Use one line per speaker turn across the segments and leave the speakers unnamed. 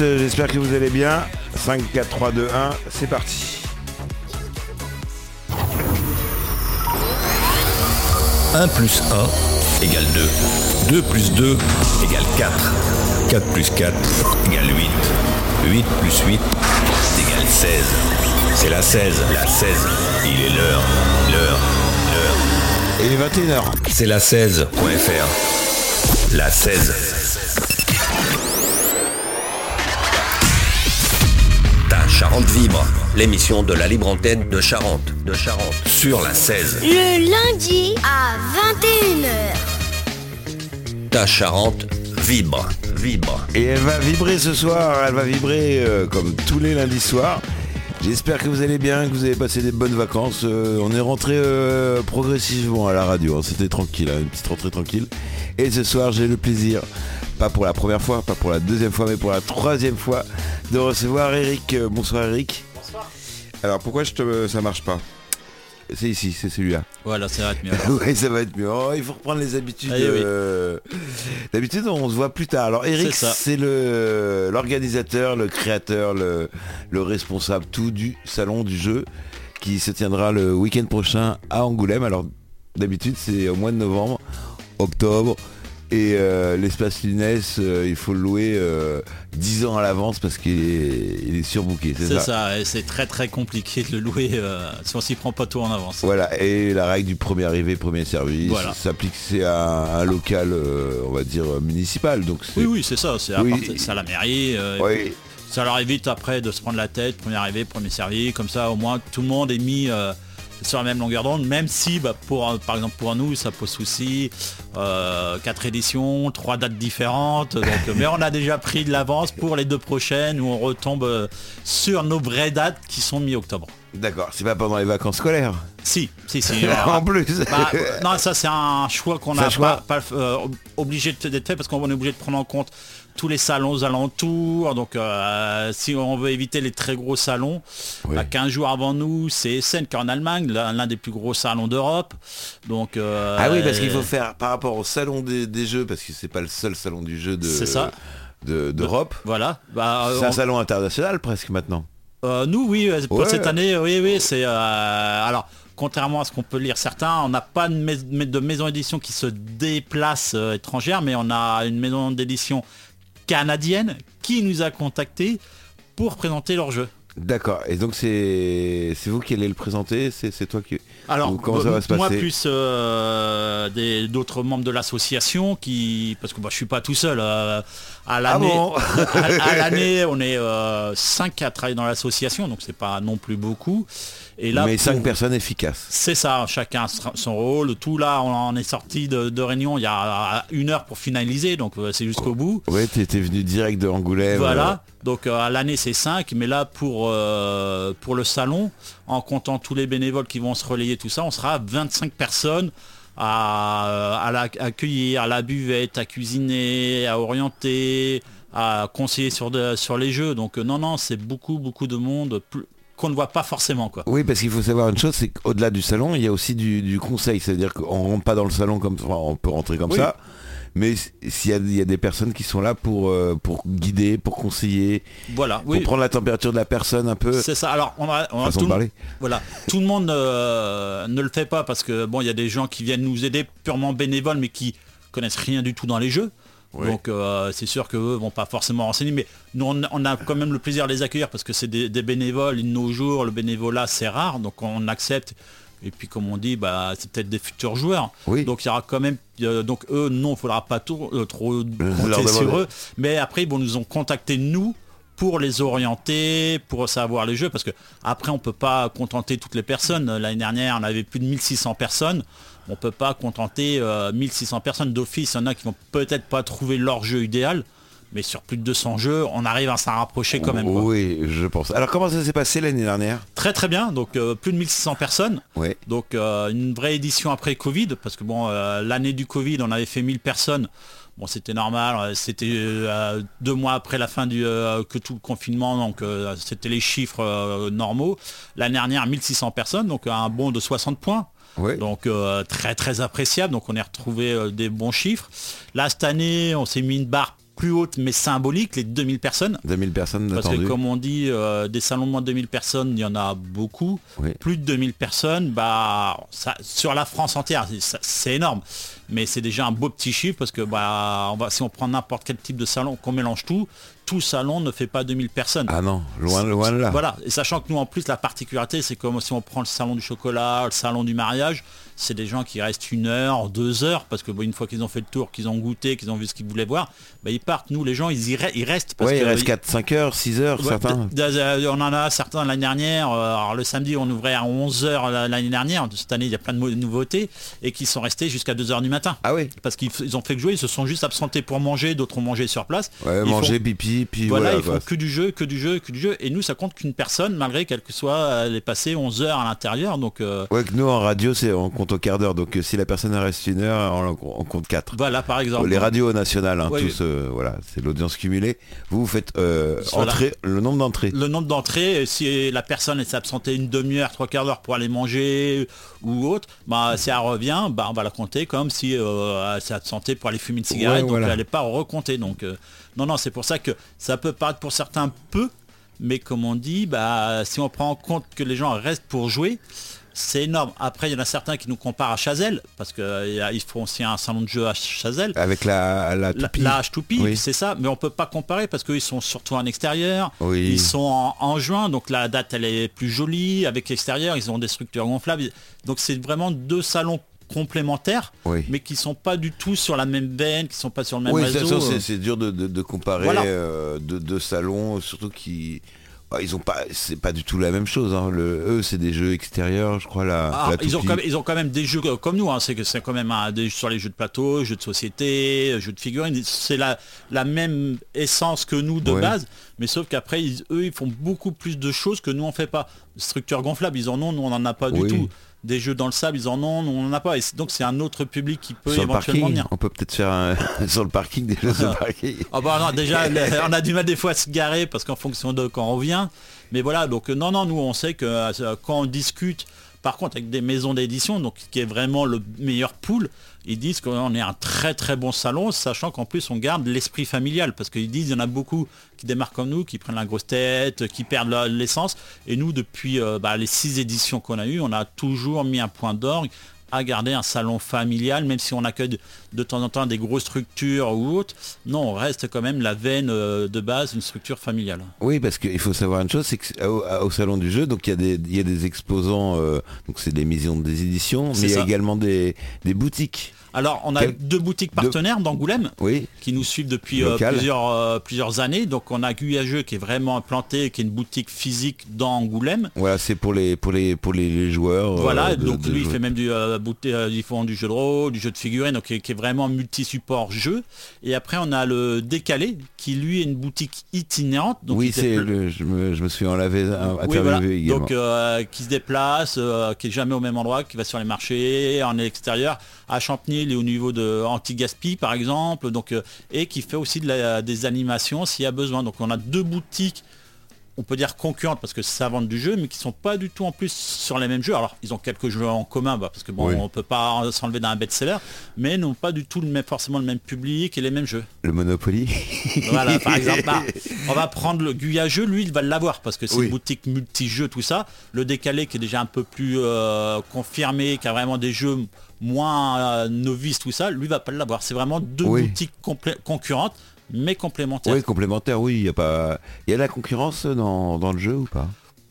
euh, j'espère que vous allez bien. 5, 4, 3, 2, 1, c'est parti.
1 plus 1 égale 2. 2 plus 2 égale 4. 4 plus 4 égale 8. 8 plus 8 égale 16. C'est la 16, la 16. Il est l'heure, l'heure, l'heure.
Et il est 21h.
C'est la 16.fr. La 16. Charente vibre, l'émission de la libre antenne de Charente, de Charente, sur la 16.
Le lundi à 21h.
Ta Charente vibre, vibre.
Et elle va vibrer ce soir, elle va vibrer euh, comme tous les lundis soirs. J'espère que vous allez bien, que vous avez passé des bonnes vacances. Euh, on est rentré euh, progressivement à la radio, hein. c'était tranquille, hein, une petite rentrée tranquille. Et ce soir, j'ai le plaisir, pas pour la première fois, pas pour la deuxième fois, mais pour la troisième fois, de recevoir Eric. Euh, bonsoir Eric. Bonsoir. Alors pourquoi je te, ça marche pas? C'est ici, c'est celui-là.
Voilà, ça va être mieux.
oui, ça va être mieux. Oh, il faut reprendre les habitudes.
Oui.
euh, D'habitude, on se voit plus tard. Alors, Eric,
c'est
le l'organisateur, le créateur, le, le responsable tout du salon du jeu qui se tiendra le week-end prochain à Angoulême. Alors, d'habitude, c'est au mois de novembre, octobre. Et euh, l'espace Lunès, euh, il faut le louer euh, 10 ans à l'avance parce qu'il est, il est surbooké, c'est ça,
ça, et c'est très très compliqué de le louer euh, si on s'y prend pas tout en avance.
Voilà, et la règle du premier arrivé, premier service
Voilà.
s'applique, c'est à un local, euh, on va dire, euh, municipal. Donc
Oui, oui, c'est ça, c'est à
Oui.
la mairie. euh,
Oui.
puis Ça leur évite après de se prendre la tête, premier arrivé, premier servi, comme ça au moins tout le monde est mis euh, sur la même longueur d'onde, même si bah, pour par exemple pour nous ça pose souci, euh, quatre éditions, trois dates différentes, donc, mais on a déjà pris de l'avance pour les deux prochaines où on retombe euh, sur nos vraies dates qui sont mi-octobre.
D'accord, c'est pas pendant les vacances scolaires?
Si, si, si.
en plus.
Bah, non, ça c'est un choix qu'on
choix.
pas, pas, euh, obligé de- d'être fait parce qu'on est obligé de prendre en compte tous les salons aux alentours. Donc euh, si on veut éviter les très gros salons,
Oui.
bah, 15 jours avant nous, c'est Essen qui est en Allemagne, l'un des plus gros salons d'Europe. Donc euh,
ah oui, parce qu'il faut faire par rapport au salon des, des jeux, parce que c'est pas le seul salon du jeu de
C'est ça.
de- d'Europe.
Voilà. Bah, euh,
C'est un
on-
salon international presque maintenant.
Euh, nous, oui, pour
Ouais.
cette année, oui, oui, c'est... euh, alors, contrairement à ce qu'on peut lire certains, on n'a pas de, mais- de maison d'édition qui se déplace euh, étrangère, mais on a une maison d'édition canadienne qui nous a contactés pour présenter leur jeu.
D'accord. Et donc c'est c'est vous qui allez le présenter, c'est toi qui.
Alors,
Ou comment ça va se
moi
passer
plus euh, des- d'autres membres de l'association qui, parce que bah, je suis pas tout seul. euh, à l'année,
bon?
à, à l'année, on est 5 à travailler dans l'association, donc c'est pas non plus beaucoup. Et là,
Mais cinq personnes efficaces.
C'est ça, chacun son rôle. Tout là, on en est sorti de, de réunion il y a une heure pour finaliser, donc euh, c'est jusqu'au bout.
Ouais, t'étais venu direct de Angoulême.
Voilà, donc euh, à l'année c'est 5, mais là pour, euh, pour le salon, en comptant tous les bénévoles qui vont se relayer, tout ça, on sera 25 personnes à, à la- à accueillir, à la buvette, à cuisiner, à orienter, à conseiller sur, de- sur les jeux. Donc euh, non, non, c'est beaucoup, beaucoup de monde plus- qu'on ne voit pas forcément. quoi.
Oui, parce qu'il faut savoir une chose, c'est qu'au-delà du salon, il y a aussi du, du conseil. C'est-à-dire qu'on rentre pas dans le salon comme enfin, on peut rentrer comme
Oui.
ça. Mais s'il y a, il y a des personnes qui sont là pour, euh, pour guider, pour conseiller,
Voilà,
pour
oui.
prendre la température de la personne un peu.
C'est ça. Alors, on a, on a tout, le-
parler.
voilà, tout le monde euh, ne le fait pas parce que bon, il y a des gens qui viennent nous aider purement bénévoles, mais qui connaissent rien du tout dans les jeux. Donc euh, c'est sûr qu'eux vont pas forcément renseigner, mais nous on, on a quand même le plaisir de les accueillir parce que c'est des, des bénévoles. De nos jours, le bénévolat c'est rare, donc on accepte. Et puis comme on dit, bah, c'est peut-être des futurs joueurs.
Oui.
Donc il y aura quand même, euh, donc eux non, il faudra pas tout- euh, trop compter sur eux. Mais après, ils vont nous ont contacté nous pour les orienter, pour savoir les jeux, parce que après on peut pas contenter toutes les personnes. L'année dernière, on avait plus de 1600 personnes. On peut pas contenter euh, 1600 personnes d'office. Il y en a qui vont peut-être pas trouver leur jeu idéal, mais sur plus de 200 jeux, on arrive à s'en rapprocher quand même. quoi.
Oui, je pense. Alors comment ça s'est passé l'année dernière?
Très très bien, donc euh, plus de 1600 personnes.
Oui.
Donc euh, une vraie édition après Covid, parce que bon, euh, l'année du Covid, on avait fait 1000 personnes. Bon, c'était normal, euh, c'était euh, deux mois après la fin du euh, que tout le confinement, donc euh, c'était les chiffres euh, normaux. L'année dernière, 1600 personnes, donc un bond de 60 points.
Oui.
Donc euh, très très appréciable, donc on a retrouvé euh, des bons chiffres. Là cette année on s'est mis une barre plus haute mais symbolique, les 2000 personnes.
2000 personnes
Parce que comme on dit, euh, des salons de moins de 2000 personnes, il y en a beaucoup.
Oui.
Plus de 2000 personnes, bah, ça, sur la France entière, c'est énorme. Mais c'est déjà un beau petit chiffre parce que bah, on va, si on prend n'importe quel type de salon, qu'on mélange tout, tout salon ne fait pas 2000 personnes.
Ah non, loin, loin de là.
Voilà, et sachant que nous en plus la particularité c'est comme si on prend le salon du chocolat, le salon du mariage, c'est des gens qui restent une heure, deux heures, parce que bon, une fois qu'ils ont fait le tour, qu'ils ont goûté, qu'ils ont vu ce qu'ils voulaient voir, bah, ils partent. Nous les gens ils, y re- ils restent parce
Ouais, il
que
reste 4, 5 heures, 6 heures,
Ouais,
certains.
d- on en a certains l'année dernière. euh, alors le samedi, on ouvrait à 11h l'année dernière. Cette année, il y a plein de nouveautés et qui sont restés jusqu'à 2h du matin.
Ah oui
Parce qu'ils ils ont fait que jouer, ils se sont juste absentés pour manger, d'autres ont mangé sur place.
Ouais,
Ils
manger,
font-
pipi, puis
voilà,
voilà.
ils font que du jeu, que du jeu, que du jeu. Et nous, ça compte qu'une personne, malgré quelle que soit, elle est passée 11 heures à l'intérieur. Donc euh,
Ouais, que nous en radio, c'est on compte au quart d'heure. Donc euh, si la personne reste une heure, on, on compte 4.
voilà, par exemple.
Les radios nationales, hein,
Ouais,
tous, euh, voilà, c'est l'audience cumulée. Vous, vous faites euh,
Voilà.
entrée, le nombre d'entrées.
le nombre d'entrées, si la personne s'est absentée une demi-heure, trois quarts d'heure pour aller manger ou autre, bah, si elle revient, bah, on va la compter comme si euh, elle s'est absentée pour aller fumer une cigarette,
Ouais,
donc
voilà.
elle n'est pas recomptée. Donc euh, non, non, c'est pour ça que ça peut paraître pour certains peu, mais comme on dit, bah, si on prend en compte que les gens restent pour jouer, c'est énorme. Après, il y en a certains qui nous comparent à Chazelle, parce qu'ils font aussi un salon de jeu à Chazelle.
Avec la, la toupie.
la H2P,
Oui.
c'est ça, mais on peut pas comparer parce qu'ils sont surtout en extérieur.
Oui.
Ils sont en, en juin, donc la date elle est plus jolie. Avec l'extérieur, ils ont des structures gonflables. Donc c'est vraiment deux salons complémentaires,
Oui.
mais qui sont pas du tout sur la même veine, qui sont pas sur le même
Oui,
réseau.
façon, c'est- dur de, de- de comparer
Voilà.
euh, deux, deux salons, surtout qui. Ah, Ils ont pas, c'est pas du tout la même chose. hein. Le, eux, c'est des jeux extérieurs, je crois. La,
Ah, ils, ont quand même, ils ont quand même des jeux comme nous, hein. c'est que c'est quand même un- des, sur les jeux de plateau, jeux de société, jeux de figurines, c'est la, la même essence que nous de
Ouais.
base, mais sauf qu'après ils- eux ils font beaucoup plus de choses que nous on fait pas. Structure gonflable, ils en ont, nous on en a pas du tout. Des jeux dans le sable, ils en ont, nous on en a pas. Et donc c'est un autre public qui peut
sur le
éventuellement
parking,
venir.
on peut peut-être faire un- sur le parking des jeux de parking.
Ah bah non, déjà, le- on a du mal des fois à se garer parce qu'en fonction de quand on vient. Mais voilà, donc euh, non, non, nous on sait que euh, quand on discute, par contre avec des maisons d'édition, donc qui est vraiment le meilleur pool, ils disent qu'on est un très très bon salon, sachant qu'en plus on garde l'esprit familial, parce qu'ils disent il y en a beaucoup qui démarrent comme nous, qui prennent la grosse tête, qui perdent l'essence. Et nous, depuis euh, bah, les six éditions qu'on a eues, on a toujours mis un point d'orgue à garder un salon familial, même si on accueille de, temps en temps des grosses structures ou autres. Non, on reste quand même la veine euh, de base, une structure familiale.
Oui, parce qu'il faut savoir une chose, c'est qu'au au salon du jeu, donc il y a des, il y a des exposants, euh, donc c'est des maisons des éditions, mais il y a également des, des boutiques.
Alors, on a
Quel-
deux boutiques partenaires d'Angoulême
Oui,
qui nous suivent depuis euh, plusieurs, euh, plusieurs années. Donc, on a Guyageux qui est vraiment implanté, qui est une boutique physique dans Angoulême.
voilà, c'est pour les pour les pour les, joueurs. euh,
Voilà,
de-
donc
de
lui il fait même du, euh, ils font du jeu de rôle, du jeu de figurines, donc qui est, qui est vraiment multi-support jeu. Et après on a le décalé qui lui est une boutique itinérante. Donc
oui, c'est
dépla-
le, je me, je me suis en lavé un
Oui, voilà. Donc qui se déplace, qui est jamais au même endroit, qui va sur les marchés, en extérieur, à Champigny, il est au niveau de Anti-Gaspi par exemple, euh, et qui fait aussi des animations s'il y a besoin. Donc on a deux boutiques on peut dire concurrentes parce que ça vend du jeu, mais qui sont pas du tout en plus sur les mêmes jeux. Alors ils ont quelques jeux en commun, bah, parce que bon,
Oui.
on peut pas s'enlever d'un best-seller, mais n'ont pas du tout le même, forcément le même public et les mêmes jeux.
le Monopoly.
Voilà, par exemple, bah, on va prendre le Guyageux, lui, il va l'avoir parce que c'est
Oui.
une boutique multi-jeux, tout ça. Le décalé qui est déjà un peu plus euh, confirmé, qui a vraiment des jeux moins euh, novices, tout ça, lui va pas l'avoir. C'est vraiment deux
Oui.
boutiques concurrentes, mais complémentaires.
oui, complémentaire, oui, il y a pas il y a de la concurrence dans, dans le jeu ou pas?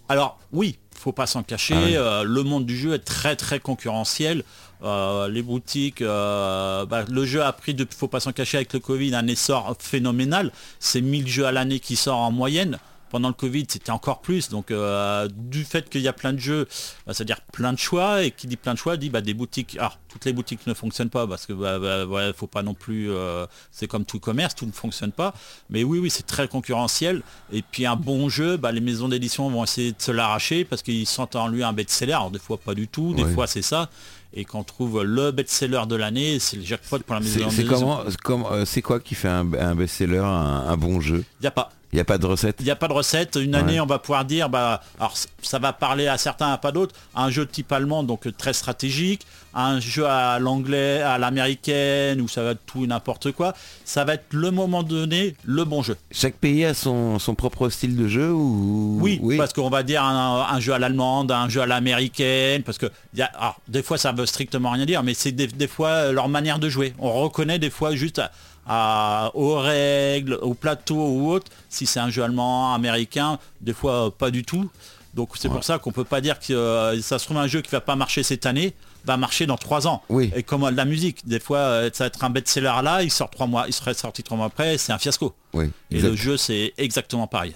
Alors oui, faut pas s'en cacher.
Ah
euh, le monde du jeu est très très concurrentiel. Euh, les boutiques, euh, bah, le jeu a pris, depuis, faut pas s'en cacher, avec le Covid, un essor phénoménal. C'est 1000 jeux à l'année qui sortent en moyenne. Pendant le Covid, c'était encore plus. Donc, euh, du fait qu'il y a plein de jeux, bah, c'est-à-dire plein de choix, et qui dit plein de choix dit bah, des boutiques. Alors, toutes les boutiques ne fonctionnent pas parce que bah, bah, ouais, faut pas non plus. euh, c'est comme tout commerce, tout ne fonctionne pas. Mais oui, oui, c'est très concurrentiel. Et puis un bon jeu, bah, les maisons d'édition vont essayer de se l'arracher parce qu'ils sentent en lui un best-seller. Alors des fois pas du tout, des
Ouais.
fois c'est ça. Et quand on trouve le best-seller de l'année, c'est le jackpot pour la maison
C'est comment, euh, c'est quoi qui fait un, un best-seller, un, un bon jeu?
Il n'y a pas.
Il n'y a pas de recette
Il n'y a pas de recette. Une année, on va pouvoir dire, bah, alors ça va parler à certains, à pas d'autres. Un jeu type allemand, donc euh, très stratégique. Un jeu à l'anglais, à l'américaine, où ça va être tout n'importe quoi. Ça va être le moment donné, le bon jeu.
Chaque pays a son, son propre style de jeu ou
Oui, parce qu'on va dire un, un jeu à l'allemande, un jeu à l'américaine, parce que y a, alors, des fois ça veut strictement rien dire, mais c'est des, des fois euh, leur manière de jouer. On reconnaît des fois juste à- à- aux règles, au plateau ou autre, si c'est un jeu allemand, américain, des fois euh, pas du tout. Donc c'est pour ça qu'on peut pas dire que euh, ça se trouve un jeu qui va pas marcher cette année, va marcher dans trois ans.
Oui.
Et comme la musique, des fois euh, ça va être un best-seller là, il sort trois mois, il serait sorti trois mois après, c'est un fiasco.
Oui,
Et le jeu c'est exactement pareil.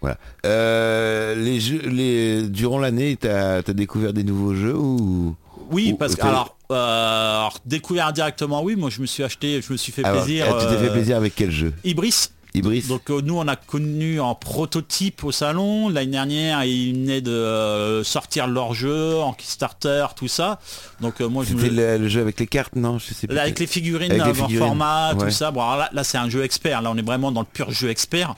Voilà. Euh, les jeux, les... Durant l'année, tu as, découvert des nouveaux jeux ou?
Oui,
Ou-
parce que alors, euh, alors, découvert directement, oui, moi je me suis acheté, je me suis fait
Alors,
plaisir.
Tu t'es fait
euh,
plaisir avec quel jeu?
Ibris.
Ibris
Donc euh, nous on a connu en prototype au salon l'année dernière ils venaient de euh, sortir leur jeu en Kickstarter tout ça donc euh, moi je me...
le, le jeu avec les cartes, non? Je sais plus.
Là, avec les figurines
Avec les
en
figurines,
format
ouais.
tout ça bon alors là, là, c'est un jeu expert là on est vraiment dans le pur jeu expert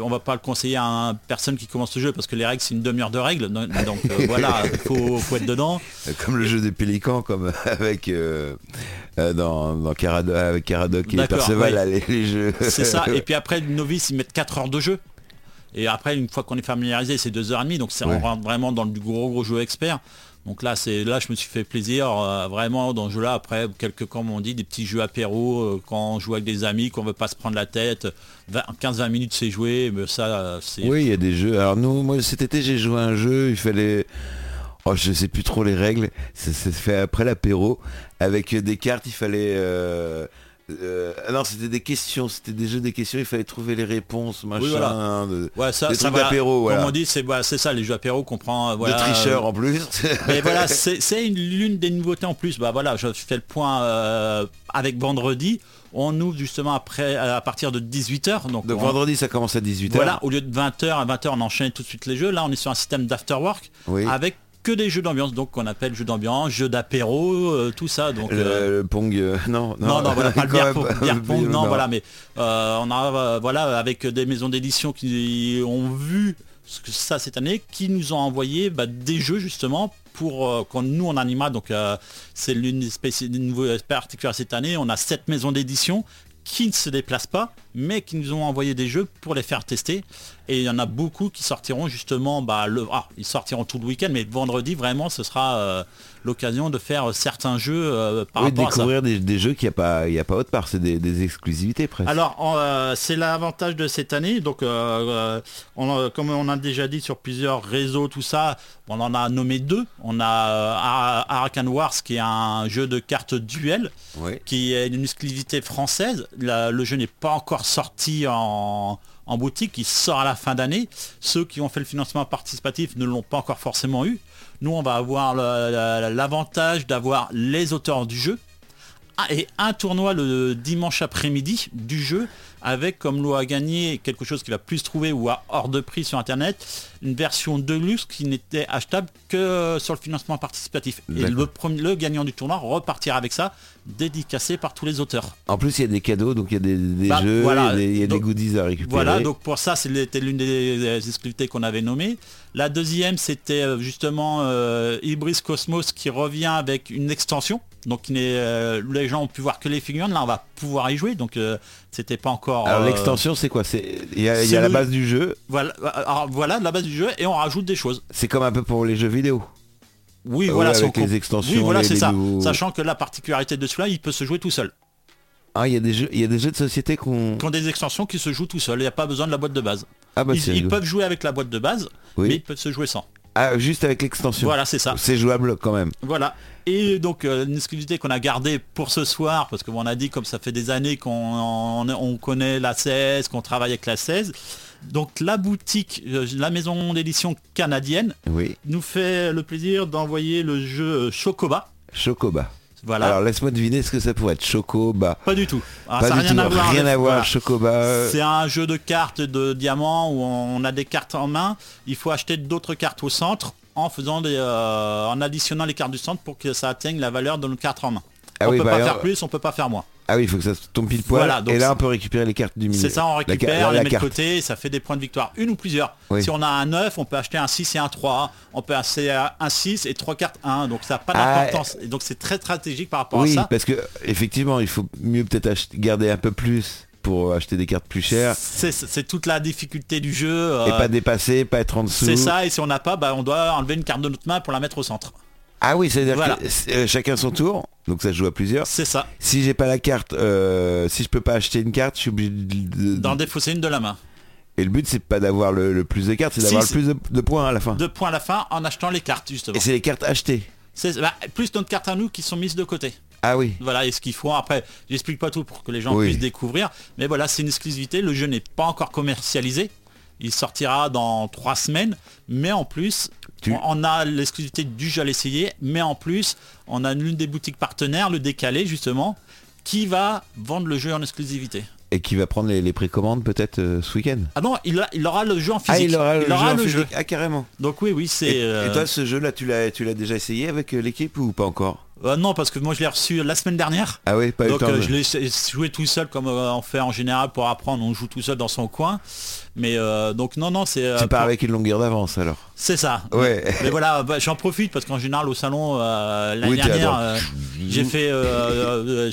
on va pas le conseiller à une personne qui commence le jeu parce que les règles c'est une demi-heure de règles donc euh, voilà faut, faut être dedans
Comme le jeu des pélicans, comme avec euh, euh, dans, dans Carado- avec Caradoc et Perceval,
ouais.
les, les jeux.
C'est ça. Et puis après, le novice, ils mettent 4 heures de jeu. Et après, une fois qu'on est familiarisé, c'est 2h30. Donc c'est
Ouais.
on rentre vraiment dans du gros gros jeu expert. Donc là, c'est là, je me suis fait plaisir euh, vraiment dans ce jeu-là. Après, quelques, comme on dit, des petits jeux apéro euh, quand on joue avec des amis, qu'on veut pas se prendre la tête. 15-20 minutes, c'est joué. Mais ça, c'est
Oui, il y a des jeux. Alors nous, moi cet été, j'ai joué à un jeu, il fallait... Oh, je sais plus trop les règles. Ça s'est fait après l'apéro. Avec des cartes, il fallait... euh, euh, ah non, c'était des questions, c'était des jeux des questions, il fallait trouver les réponses, machin.
voilà.
de,
Ouais, ça,
des
ça
trucs
va.
d'apéro,
Comme
voilà.
on dit, c'est voilà, c'est ça, les jeux apéro qu'on prend. Voilà,
de tricheurs en plus.
Mais voilà, c'est c'est une- l'une des nouveautés en plus. Bah voilà, je fais le point euh, avec vendredi. On ouvre justement après à partir de 18h. Donc,
Donc
on-
vendredi, ça commence à 18h.
voilà, au lieu de 20h à 20h, on enchaîne tout de suite les jeux. Là, on est sur un système d'afterwork
Oui.
avec que des jeux d'ambiance, donc qu'on appelle jeux d'ambiance, jeux d'apéro, euh, tout ça. Donc
Le,
euh,
le Pong, euh, non, non,
non, non, voilà, pas le
même
pong, non, voilà, mais on a, voilà, avec des maisons d'édition qui ont vu ce que ça cette année, qui nous ont envoyé bah, des jeux justement pour euh, quand nous on animera, donc euh, c'est l'une des des nouveaux particulières cette année, on a sept maisons d'édition qui ne se déplacent pas, mais qui nous ont envoyé des jeux pour les faire tester. Et il y en a beaucoup qui sortiront justement, bah, ah, ils sortiront tout le week-end, mais vendredi vraiment, ce sera euh, l'occasion de faire certains jeux euh, par
Oui,
rapport à ça.
découvrir des, des jeux qu'il n'y a pas, il y a pas autre part, c'est des, des exclusivités presque.
Alors, euh, c'est l'avantage de cette année. Donc, euh, on comme on a déjà dit sur plusieurs réseaux, tout ça, on en a nommé deux. On a Ara- Arakan Wars, qui est un jeu de cartes duel,
Oui.
qui est une exclusivité française. La- le jeu n'est pas encore sorti en, en boutique, il sort à la fin d'année. Ceux qui ont fait le financement participatif ne l'ont pas encore forcément eu. Nous, on va avoir l'avantage d'avoir les auteurs du jeu, et un tournoi le dimanche après-midi du jeu avec comme lot à gagner quelque chose qui va plus trouver ou à hors de prix sur internet une version de luxe qui n'était achetable que sur le financement participatif et le, premier- le gagnant du tournoi repartira avec ça dédicacé par tous les auteurs
En plus, il y a des cadeaux, donc il y a des, des
Bah,
jeux,
voilà.
il y a des, goodies à récupérer.
voilà, donc pour ça, c'était l'une des des exclusivités qu'on avait nommées. La deuxième, c'était euh, justement euh, Ibris Cosmos qui revient avec une extension. Donc euh, les gens ont pu voir que les figurines, là on va pouvoir y jouer, donc euh, c'était pas encore...
Alors
euh,
l'extension, c'est quoi? C'est Il y a, y la base du jeu,
Voilà, alors, voilà la base du jeu et on rajoute des choses.
c'est comme un peu pour les jeux vidéo.
Oui, voilà,
avec les extensions,
Oui, voilà, c'est ça.
nouveaux-
Sachant que la particularité de celui-là, il peut se jouer tout seul.
Ah, il y a des jeux, il y a des jeux de société qu'on.
Qui ont des extensions qui se jouent tout seul, il n'y a pas besoin de la boîte de base.
Ah bah
ils, peuvent jouer avec la boîte de base,
Oui.
mais ils peuvent se jouer sans.
Ah, juste avec l'extension.
Voilà, c'est ça.
C'est jouable quand même.
Voilà. Et donc euh, une exclusivité qu'on a gardée pour ce soir, parce qu'on a dit comme ça fait des années qu'on on, on connaît la 16, qu'on travaille avec la 16. Donc la boutique, euh, la maison d'édition canadienne,
Oui.
nous fait le plaisir d'envoyer le jeu euh, Chocoba.
Chocoba.
Voilà.
Alors laisse-moi deviner ce que ça pourrait être. Chocoba.
pas du tout. Alors,
Pas
ça n'a
du
rien
tout.
à voir.
rien
avec-
à voir.
voilà.
Chocoba.
C'est un jeu de cartes de diamants où on a des cartes en main. Il faut acheter d'autres cartes au centre en faisant des, euh, en additionnant les cartes du centre pour que ça atteigne la valeur de nos cartes en main.
Ah
on
oui,
peut
bah,
pas
alors-
faire plus, on peut pas faire moins.
Ah oui, il faut que ça tombe pile poil.
Voilà, donc
et là, on peut récupérer les cartes du milieu.
C'est ça, on récupère,
la
les met de côté, et ça fait des points de victoire. Une ou plusieurs.
Oui.
Si on a un 9, on peut acheter un 6 et un 3. On peut acheter un 6 et trois cartes 1. Donc ça n'a pas
Ah,
d'importance. Et donc c'est très stratégique par rapport
Oui,
à ça.
parce que effectivement, il faut mieux peut-être garder un peu plus pour acheter des cartes plus chères
C'est toute la difficulté du jeu. euh,
et pas dépasser, pas être en dessous.
c'est ça, et si on n'a pas, bah, on doit enlever une carte de notre main pour la mettre au centre.
Ah oui, c'est-à-dire
Voilà.
que euh, chacun son tour, donc ça se joue à plusieurs.
C'est ça.
Si j'ai pas la carte, euh, si je peux pas acheter une carte, je suis obligé de...
D'en défausser une de la main.
Et le but c'est pas d'avoir le, le plus de cartes, c'est
Si,
d'avoir le plus de, de points à la fin.
Deux points à la fin en achetant les cartes, justement.
Et c'est les cartes achetées.
C'est bah, plus notre carte à nous qui sont mises de côté.
Ah oui.
Voilà, et ce qu'il faut. Après, j'explique pas tout pour que les gens
Oui.
puissent découvrir. Mais voilà, c'est une exclusivité. Le jeu n'est pas encore commercialisé. Il sortira dans trois semaines. Mais en plus,
Tu-
on a l'exclusivité du jeu à l'essayer. Mais en plus, on a l'une des boutiques partenaires, le décalé justement, qui va vendre le jeu en exclusivité.
Et qui va prendre les, les précommandes peut-être euh, ce week-end.
Ah non, il, a- il aura le jeu en physique.
Ah il aura le, jeu, en
le jeu.
Ah carrément.
Donc oui, oui, c'est...
Et,
euh,
et toi ce jeu là tu l'as tu l'as déjà essayé avec euh, l'équipe ou pas encore?
Euh, non, parce que moi je l'ai reçu la semaine dernière.
Ah oui, pas eu le
Donc
temps. de-
je l'ai joué tout seul comme on fait en général pour apprendre, on joue tout seul dans son coin. Mais euh, donc non, non, c'est... euh,
Tu pars
pour-
avec une longueur d'avance alors.
C'est ça.
Ouais.
Mais, mais voilà, bah, j'en profite parce qu'en général au salon, euh, l'année
Oui,
dernière, j'ai fait... je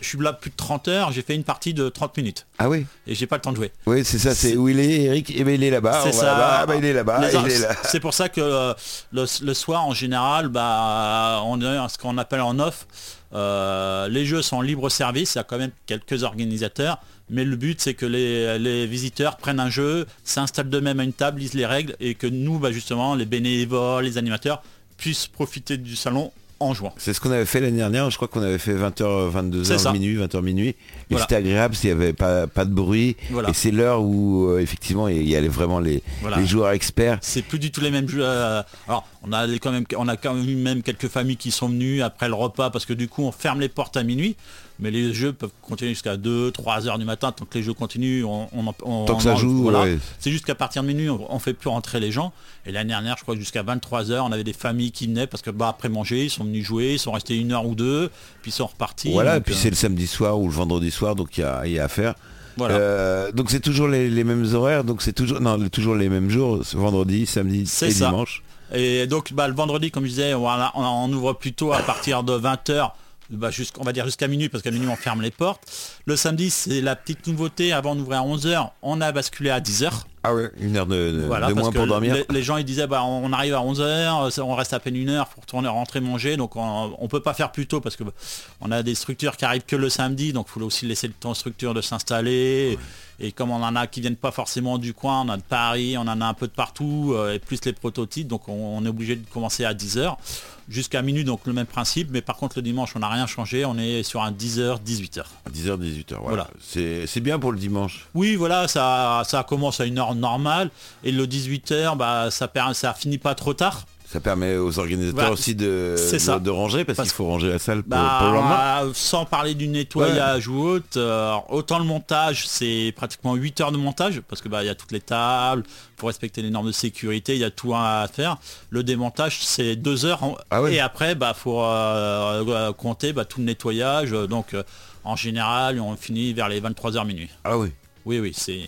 suis là plus de 30 heures, j'ai fait une partie de 30 minutes.
Ah oui.
Et j'ai pas le temps de jouer.
Oui, c'est ça, c'est où il est, Eric? Eh ben, il est là-bas.
c'est ça.
Ah, bah, il est là-bas.
Les-
il est là.
C'est pour ça que le, le soir, en général, bah, on a ce qu'on appelle en off. Euh, les jeux sont libre service, il y a quand même quelques organisateurs, mais le but c'est que les, les visiteurs prennent un jeu, s'installent d'eux-mêmes à une table, lisent les règles et que nous, bah, justement, les bénévoles, les animateurs, puissent profiter du salon en jouant.
C'est ce qu'on avait fait l'année dernière. Je crois qu'on avait fait 20h,
C'est
22h,
ça.
minuit, 20h, minuit. Et
Voilà.
c'était agréable s'il n'y avait pas, pas de bruit.
Voilà.
Et c'est l'heure où, euh, effectivement, il y avait vraiment les,
Voilà.
les joueurs experts.
C'est plus du tout les mêmes jeux. euh, Alors, on a quand même, on a quand même quelques familles qui sont venues après le repas parce que du coup, on ferme les portes à minuit. Mais les jeux peuvent continuer jusqu'à 2, 3 heures du matin. Tant que les jeux continuent, on, on, en- on-
Tant que
on
ça joue,
voilà.
ouais.
C'est juste qu'à partir de minuit, on, on fait plus rentrer les gens. Et l'année dernière, je crois que jusqu'à 23 heures, on avait des familles qui venaient parce que bah, après manger, ils sont venus jouer, ils sont restés une heure ou deux, puis ils sont repartis.
Voilà, et puis
euh,
c'est le samedi soir ou le vendredi soir, donc il y a, y a à faire.
Voilà.
Euh, donc c'est toujours les, les mêmes horaires, donc c'est toujours non, toujours les mêmes jours, vendredi, samedi et
ça.
dimanche.
Et donc bah, le vendredi, comme je disais, voilà, on, on ouvre plutôt à partir de 20h. Bah, on va dire jusqu'à minuit parce qu'à minuit on ferme les portes. Le samedi c'est la petite nouveauté, avant on ouvrait à 11h, on a basculé à 10h.
Ah ouais, une heure de, de-
Voilà,
de moins pour dormir.
Les, les gens ils disaient bah on arrive à 11h, on reste à peine une heure pour retourner rentrer manger, donc on, on peut pas faire plus tôt parce que bah, on a des structures qui arrivent que le samedi, donc il faut aussi laisser le temps aux structures de s'installer. Et comme on en a qui viennent pas forcément du coin, on a de Paris, on en a un peu de partout, euh, et plus les prototypes, donc on, on est obligé de commencer à 10h jusqu'à minuit, donc le même principe, mais par contre le dimanche on n'a rien changé, on est sur un 10h, 18h.
10h, 18h, voilà.
Voilà.
C'est bien pour le dimanche.
Oui, voilà, ça, ça commence à une heure normale et le 18h, bah, ça, ça finit pas trop tard.
Ça permet aux organisateurs
Bah,
aussi de, de,
ça.
de ranger parce,
Parce-
qu'il faut ranger la salle pour,
Bah,
pour le lendemain.
sans parler du nettoyage ou autre, euh, autant le montage, c'est pratiquement 8 heures de montage, parce que bah il y a toutes les tables, pour respecter les normes de sécurité, il y a tout à faire. Le démontage, c'est 2 heures. en-
Ah ouais.
Et après, bah faut euh, euh, compter bah, tout le nettoyage. Donc euh, en général, on finit vers les 23h minuit.
Ah oui,
Oui, oui, c'est.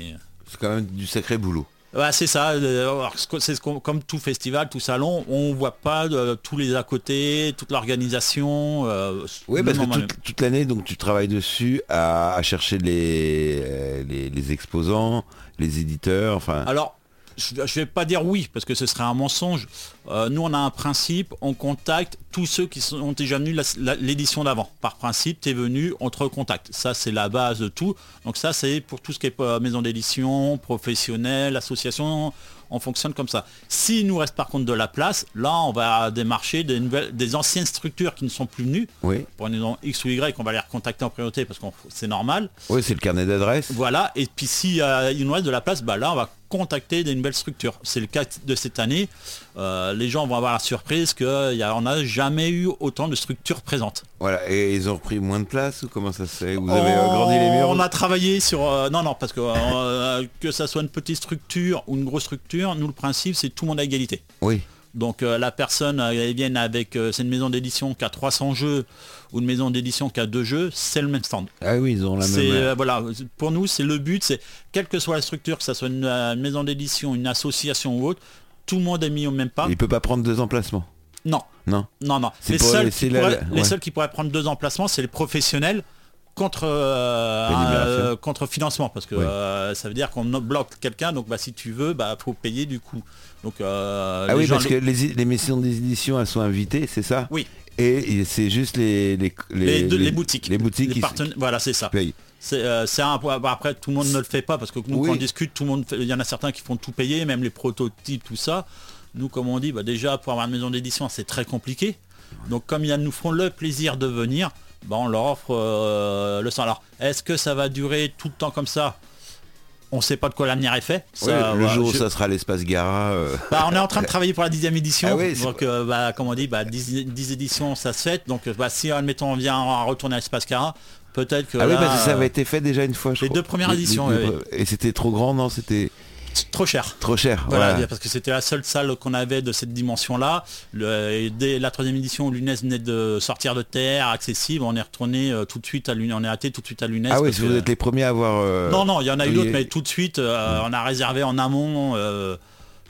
c'est quand même du sacré boulot.
Bah, c'est ça, euh, c'est ce comme tout festival, tout salon, on voit pas euh, tous les à côté, toute l'organisation. euh,
Oui, parce que toute, toute l'année, donc tu travailles dessus à, à chercher les, les, les exposants, les éditeurs, enfin.
Alors, je ne vais pas dire oui, parce que ce serait un mensonge. Euh, nous, on a un principe, on contacte tous ceux qui sont, ont déjà venus l'édition d'avant. Par principe, tu es venu, on te recontacte. Ça, c'est la base de tout. Donc ça, c'est pour tout ce qui est euh, maison d'édition, professionnel, association, on fonctionne comme ça. S'il nous reste par contre de la place, là, on va démarcher des, nouvelles, des anciennes structures qui ne sont plus venues.
Oui,
Pour une raison X ou Y, on va les recontacter en priorité parce que c'est normal.
oui c'est le carnet d'adresse.
Voilà, et puis si euh, il nous reste de la place, bah là on va contacter des nouvelles structures. C'est le cas de cette année. Euh, les gens vont avoir la surprise qu'on n'a jamais eu autant de structures présentes.
Voilà, et ils ont repris moins de place ou comment ça se fait? Vous avez agrandi les murs
On a travaillé sur... euh, non, non, parce que euh, que ça soit une petite structure ou une grosse structure, nous le principe c'est tout le monde à égalité.
Oui,
Donc euh, la personne euh, elle vient avec euh, c'est une maison d'édition qui a 300 jeux ou une maison d'édition qui a deux jeux, c'est le même stand.
Ah oui, ils ont la même.
voilà, pour nous c'est le but, c'est quelle que soit la structure, que ce soit une, une maison d'édition, une association ou autre, tout le monde est mis au même pas.
Il peut pas prendre deux emplacements.
Non,
Non.
non, non. Les,
pour
seuls
laisser
qui
la-
pourraient, les
ouais.
seuls qui pourraient prendre deux emplacements, c'est les professionnels contre euh, euh, contre financement parce que
Oui.
euh, ça veut dire qu'on bloque quelqu'un donc bah si tu veux bah faut payer du coup donc euh,
Ah oui, parce que les, les missions d'édition, elles sont invitées, c'est ça?
Oui.
Et, c'est juste les les,
les, boutiques
Les boutiques qui,
voilà c'est ça
payent.
c'est euh, un point bah, après tout le monde ne le fait pas parce que nous
Oui.
quand on discute tout le monde il y en a certains qui font tout payer même les prototypes tout ça nous comme on dit bah déjà pour avoir une maison d'édition c'est très compliqué donc comme ils nous font le plaisir de venir bah, on leur offre euh, le sang alors est-ce que ça va durer tout le temps comme ça? On sait pas de quoi l'avenir est fait
le
voilà,
jour où
je-
ça sera l'espace Gara. euh,
bah, on est en train de travailler pour la dixième édition.
Ah oui,
donc, euh, bah, comme on dit, bah, 10, 10 éditions, ça se fait. Donc, bah, si, admettons, on vient à retourner à l'espace Cara, peut-être que
Ah oui, parce que ça avait été fait déjà une fois. je
les
crois.
deux premières éditions,
les-
oui,
Et c'était trop grand, non? C'était
trop cher.
trop cher.
Voilà, parce que c'était la seule salle qu'on avait de cette dimension-là. Dès la troisième édition, l'UNES venait de sortir de terre, accessible. On est retourné euh, tout de suite à l'UNES. On est hâté tout de suite à l'UNES.
Ah oui, si vous
que-
êtes les premiers à avoir. euh,
Non, non, il y en a eu d'autres, mais tout de suite, euh, on a réservé en amont.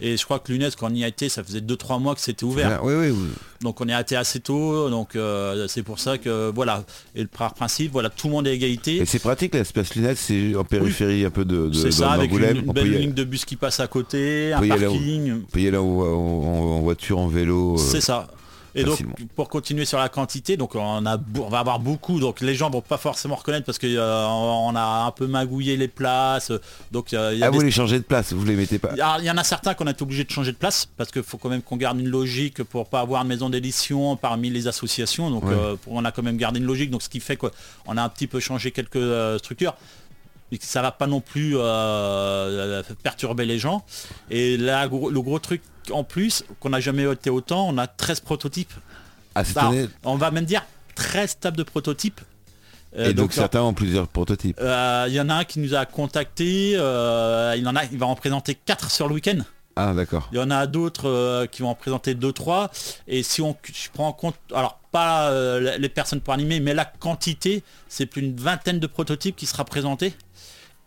Euh, et je crois que l'UNES, quand on y a été, ça faisait 2-3 mois que c'était ouvert.
Oui, oui, oui.
Donc on est hâté assez tôt, donc euh, c'est pour ça que voilà. Et le principe, voilà, tout le monde est à égalité.
Et c'est pratique l'espace lunette, c'est en périphérie un peu de, de
C'est ça, avec une, belle
y aller-
ligne de bus qui passe à côté, un
y aller
parking.
on peut y aller en, en- en voiture, en vélo. euh,
C'est ça. Et donc pour continuer sur la quantité, donc on a on va avoir beaucoup, donc les gens vont pas forcément reconnaître parce que euh, on a un peu magouillé les places. Donc euh, il y a
Ah,
des-
vous les changez de place, vous les mettez pas.
Il y en a certains qu'on a été obligé de changer de place parce qu'il faut quand même qu'on garde une logique pour pas avoir une maison d'édition parmi les associations. Donc
Ouais.
euh, on a quand même gardé une logique. Donc ce qui fait qu'on a un petit peu changé quelques structures. Mais ça va pas non plus euh, perturber les gens. Et là, le gros truc en plus, qu'on n'a jamais été autant, on a 13 prototypes.
Ah,
Alors, on va même dire 13 tables de prototypes. Euh,
Et donc, certains ont plusieurs prototypes.
euh, il y en a un qui nous a contacté, euh, il en a, il va en présenter 4 sur le week-end.
Ah, d'accord.
Il y en a d'autres qui vont en présenter 2-3. Et si on je prends en compte, alors pas les personnes pour animer, mais la quantité, c'est plus d'une vingtaine de prototypes qui sera présenté.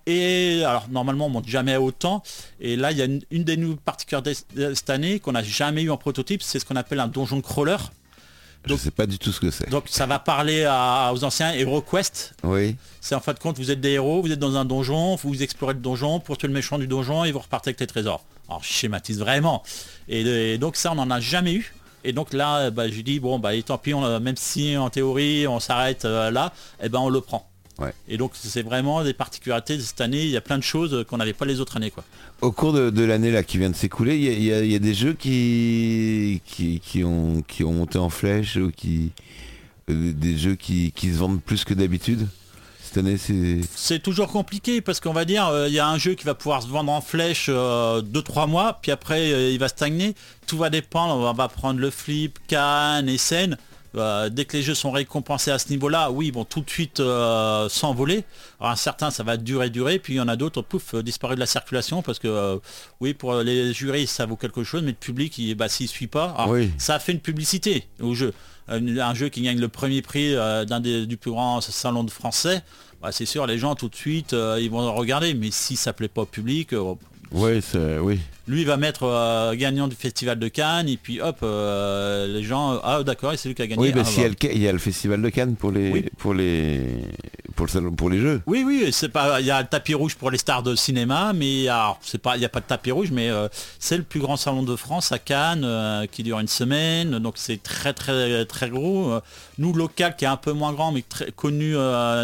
Et alors normalement on monte jamais autant. Et là il y a une, une des nouvelles particularités de cette année qu'on n'a jamais eu en prototype, c'est ce qu'on appelle un donjon crawler.
Je sais pas du tout ce que c'est.
Donc ça va parler à- aux anciens HeroQuest.
Oui.
C'est en fin de compte, vous êtes des héros, vous êtes dans un donjon, vous explorez le donjon pour tuer le méchant du donjon et vous repartez avec les trésors. Alors je schématise vraiment. Et, et donc ça, on n'en a jamais eu. Et donc là, bah, j'ai dit, bon, bah, et tant pis, on, même si en théorie on s'arrête euh, là, eh ben on le prend.
Ouais.
Et donc c'est vraiment des particularités de cette année, il y a plein de choses qu'on n'avait pas les autres années. quoi.
Au cours de, de l'année là qui vient de s'écouler, il y a, y y des jeux qui, qui, qui ont, qui ont monté en flèche ou qui euh, des jeux qui, qui se vendent plus que d'habitude? Cette année, c'est
C'est toujours compliqué parce qu'on va dire euh, il y a un jeu qui va pouvoir se vendre en flèche 2-3 mois, puis après euh, il va stagner. Tout va dépendre, on va prendre le flip, Cannes et scène. Euh, dès que les jeux sont récompensés à ce niveau-là, oui, bon, tout de suite euh, s'envoler. Alors, un certain, ça va durer, durer, puis il y en a d'autres, pouf, euh, disparu de la circulation parce que, euh, oui, pour les jurys, ça vaut quelque chose, mais le public, il, bah, s'il suit pas, alors,
Oui.
ça fait une publicité au jeu. Un, un jeu qui gagne le premier prix d'un des du plus grand salon de français, bah, c'est sûr, les gens tout de suite, ils vont regarder, mais si ça plaît pas au public,
ouais, c'est- oui.
Lui va mettre euh, gagnant du festival de Cannes, et puis hop, euh, les gens, ah d'accord, et c'est lui qui a gagné.
Oui, bah,
Ah, bah.
il y a le festival de Cannes pour les
Oui.
pour les pour le salon pour les jeux.
Oui, oui, c'est pas, il y a le tapis rouge pour les stars de cinéma, mais alors c'est pas, il n'y a pas de tapis rouge, mais euh, c'est le plus grand salon de France à Cannes qui dure une semaine, donc c'est très très très gros. Nous local qui est un peu moins grand mais très connu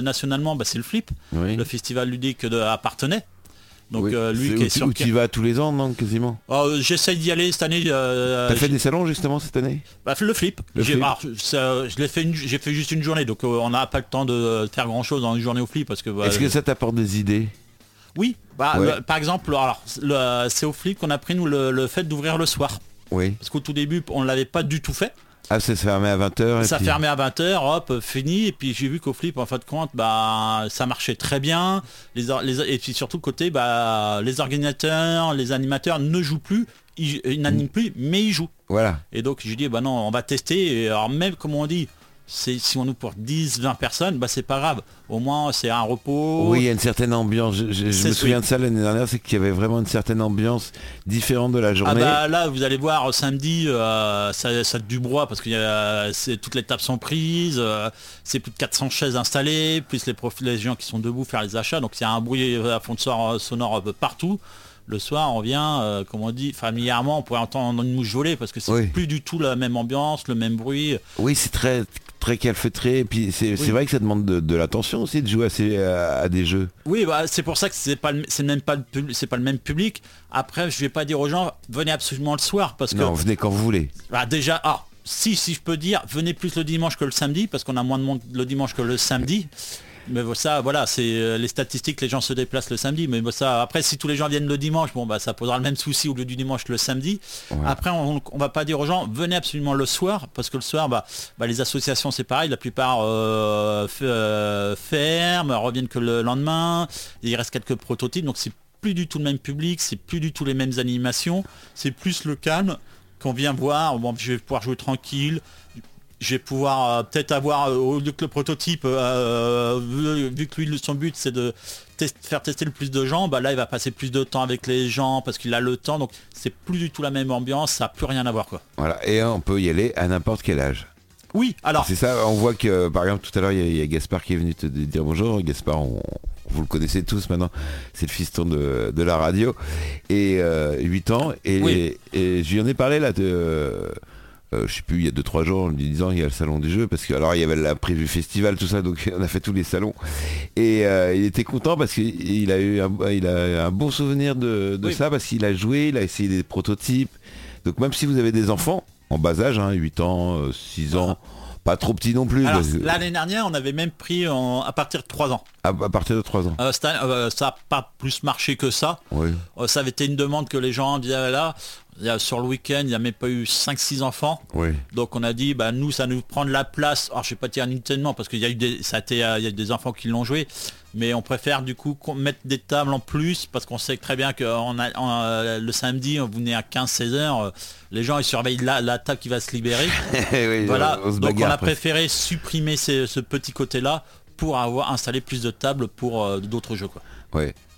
nationalement, bah, c'est le Flip,
Oui.
le festival ludique de appartenait. Donc
Oui.
euh, lui qui
où
est sur
où tu vas tous les ans, non, quasiment.
Oh, J'essaye d'y aller cette année. euh,
T'as fait des salons justement cette année
bah, le flip.
Le
J'ai- l'ai fait, une- j'ai fait juste une journée, donc euh, on n'a pas le temps de faire grand chose dans une journée au flip parce que. bah,
Est-ce que ça t'apporte des idées
Oui. Bah,
Ouais.
le- par exemple, alors c'est au flip qu'on a pris nous le, le fait d'ouvrir le soir,
Oui.
parce qu'au tout début on l'avait pas du tout fait.
Ah, se fermait à 20h.
ça fermait à 20h, hop, fini. Et puis j'ai vu qu'au flip, en fin de compte, bah, ça marchait très bien. Les, or- les- et puis surtout côté, bah, les organisateurs, les animateurs ne jouent plus. ils, ils n'animent plus, mais ils jouent.
Voilà.
Et donc j'ai dit bah non, on va tester. Et alors même comme on dit, c'est si on nous pour 10, 20 personnes, bah c'est pas grave. Au moins c'est un repos.
Oui, il y a une certaine ambiance. Je, je- je
C'est
me souviens de ça l'année dernière, c'est qu'il y avait vraiment une certaine ambiance différente de la
Ah
journée.
bah là vous allez voir samedi euh, ça, ça du broie parce que c'est toutes les tables sont prises, euh, c'est plus de 400 chaises installées, plus les, les gens qui sont debout faire les achats, donc il y a un bruit à fond de sonore, sonore un peu partout. Le soir on vient, euh, comme on dit, familièrement on pourrait entendre une mouche voler parce que c'est
Oui.
plus du tout la même ambiance, le même bruit.
Oui, c'est très très calfeutré. Et puis c'est
Oui.
vrai que ça demande de, de l'attention aussi de jouer à, ces- à- à des jeux.
Oui, bah, c'est pour ça que c'est pas, c'est même pas, c'est pas le même public. Après, je vais pas dire aux gens, venez absolument le soir parce que
Non, venez quand vous voulez.
bah, déjà, ah, si, si je peux dire, venez plus le dimanche que le samedi parce qu'on a moins de monde le dimanche que le samedi. Mais ça, voilà, c'est euh, les statistiques, les gens se déplacent le samedi. Mais ça, après, si tous les gens viennent le dimanche, bon, bah, ça posera le même souci au lieu du dimanche le samedi. Après, on, on va pas dire aux gens, venez absolument le soir, parce que le soir, bah, bah, les associations, c'est pareil. La plupart euh, euh, ferment, reviennent que le lendemain. Il reste quelques prototypes, donc c'est plus du tout le même public, c'est plus du tout les mêmes animations. C'est plus le calme qu'on vient voir. Bon, je vais pouvoir jouer tranquille je vais pouvoir euh, peut-être avoir, euh, au lieu que le prototype, euh, vu, vu que lui, son but c'est de test- faire tester le plus de gens, bah là il va passer plus de temps avec les gens parce qu'il a le temps, donc c'est plus du tout la même ambiance, ça n'a plus rien à voir quoi.
Voilà. Et on peut y aller à n'importe quel âge.
Oui, alors,
C'est ça, on voit que par exemple tout à l'heure il y a- il y, a Gaspard qui est venu te dire bonjour. Gaspard, on- vous le connaissez tous maintenant, c'est le fiston de, de la radio. Et euh, 8 ans. Et,
Oui.
et je lui en ai parlé là de. Euh, euh, je sais plus, il y a 2-3 jours, en lui disant il y a le salon du jeu, parce que alors il y avait la prévu festival, tout ça, donc on a fait tous les salons. Et euh, il était content parce qu'il a eu un, il a un bon souvenir de, de
Oui.
ça, parce qu'il a joué, il a essayé des prototypes. Donc même si vous avez des enfants, en bas âge, hein, 8 ans, euh, 6 ans, pas trop petits non plus,
l'année dernière on avait même pris en- à partir de 3 ans.
à, à partir de 3 ans.
Euh, euh, ça n'a pas plus marché que ça.
Oui.
Euh, ça avait été une demande que les gens disaient là, il y a- sur le week-end il n'y a même pas eu 5-6 enfants.
Oui.
Donc on a dit, bah nous, ça nous prend de la place. Alors je vais pas dire inutilement parce qu'il y a eu des, ça a été, euh, il y a eu des enfants qui l'ont joué, mais on préfère du coup mette des tables en plus parce qu'on sait très bien que on a- on, euh, le samedi, vous venez à 15-16 heures, euh, les gens ils surveillent la, la table qui va se libérer.
Oui,
voilà.
on se
Donc on a préféré supprimer ces- ce petit côté-là pour avoir installé plus de tables pour euh, d'autres jeux quoi.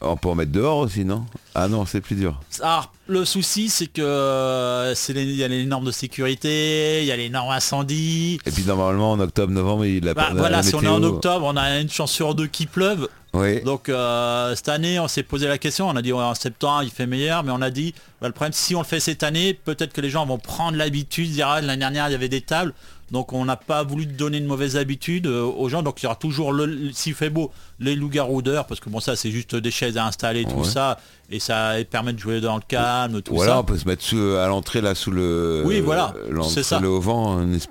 On peut en mettre dehors aussi, non? Ah non, c'est plus dur.
Alors, le souci, c'est que euh, il y a les normes de sécurité, il y a les normes incendies.
Et puis normalement en octobre, novembre, il a
Bah,
pas
voilà,
la
si on est en octobre, on a une chance sur deux qu'il pleuve.
Oui.
Donc euh, cette année, on s'est posé la question. On a dit ouais, en septembre, il fait meilleur, mais on a dit bah, le problème, si on le fait cette année, peut-être que les gens vont prendre l'habitude, dire l'année dernière il y avait des tables. Donc on n'a pas voulu donner une mauvaise habitude euh, aux gens. Donc il y aura toujours le, s'il fait beau, les loups-garous d'heure, parce que bon ça c'est juste des chaises à installer, tout
Ouais.
ça, et ça permet de jouer dans le calme, tout ça.
on peut se mettre sous- à l'entrée là sous le.
Oui, voilà,
l'entrée,
c'est ça.
Le auvent.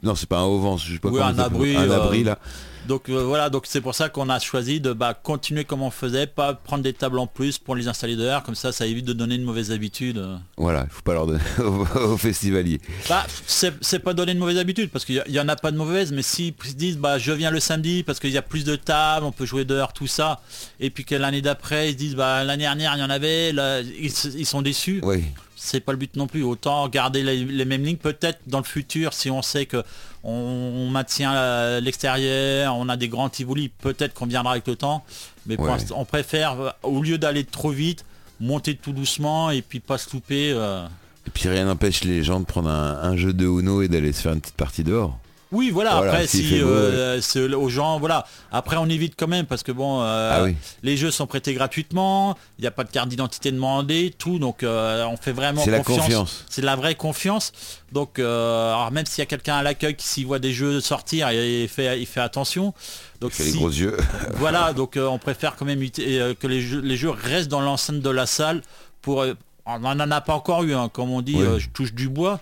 Non, c'est pas un auvent, je sais pas
Oui, abri,
Un
euh,
abri là.
Donc euh, voilà, donc c'est pour ça qu'on a choisi de bah, continuer comme on faisait, pas prendre des tables en plus pour les installer dehors, comme ça ça évite de donner une mauvaise habitude.
Voilà, il faut pas leur donner aux, festivaliers.
Bah, c'est pas donner une mauvaise habitude parce qu'il y, a- il y en a pas de mauvaise, mais s'ils se disent bah je viens le samedi parce qu'il y a plus de tables, on peut jouer dehors, tout ça, et puis que l'année d'après ils se disent bah l'année dernière il y en avait, là, ils, ils sont déçus.
Oui.
C'est pas le but non plus. Autant garder les, les mêmes lignes. Peut-être dans le futur, si on sait que on, on maintient euh, l'extérieur, on a des grands Tivoli, peut-être qu'on viendra avec le temps. Mais
Ouais.
on préfère, euh, au lieu d'aller trop vite, monter tout doucement et puis pas se louper. euh.
Et puis rien n'empêche les gens de prendre un, un jeu de Uno et d'aller se faire une petite partie dehors.
Oui, voilà.
Voilà,
après, si
beau,
euh, c'est aux gens, voilà. Après, on évite quand même parce que bon, euh,
Ah oui.
les jeux sont prêtés gratuitement. Il n'y a pas de carte d'identité demandée, tout. Donc, euh, on fait vraiment
C'est la
confiance. C'est de la vraie confiance. Donc, euh, alors même s'il y a quelqu'un à l'accueil qui s'y voit des jeux sortir, il, fait, il fait attention. Donc,
Il fait les gros yeux.
voilà. Donc, euh, on préfère quand même euh, que les jeux, les jeux restent dans l'enceinte de la salle pour. euh, on n'en a pas encore eu, hein, comme on dit,
Oui.
euh, je touche du bois.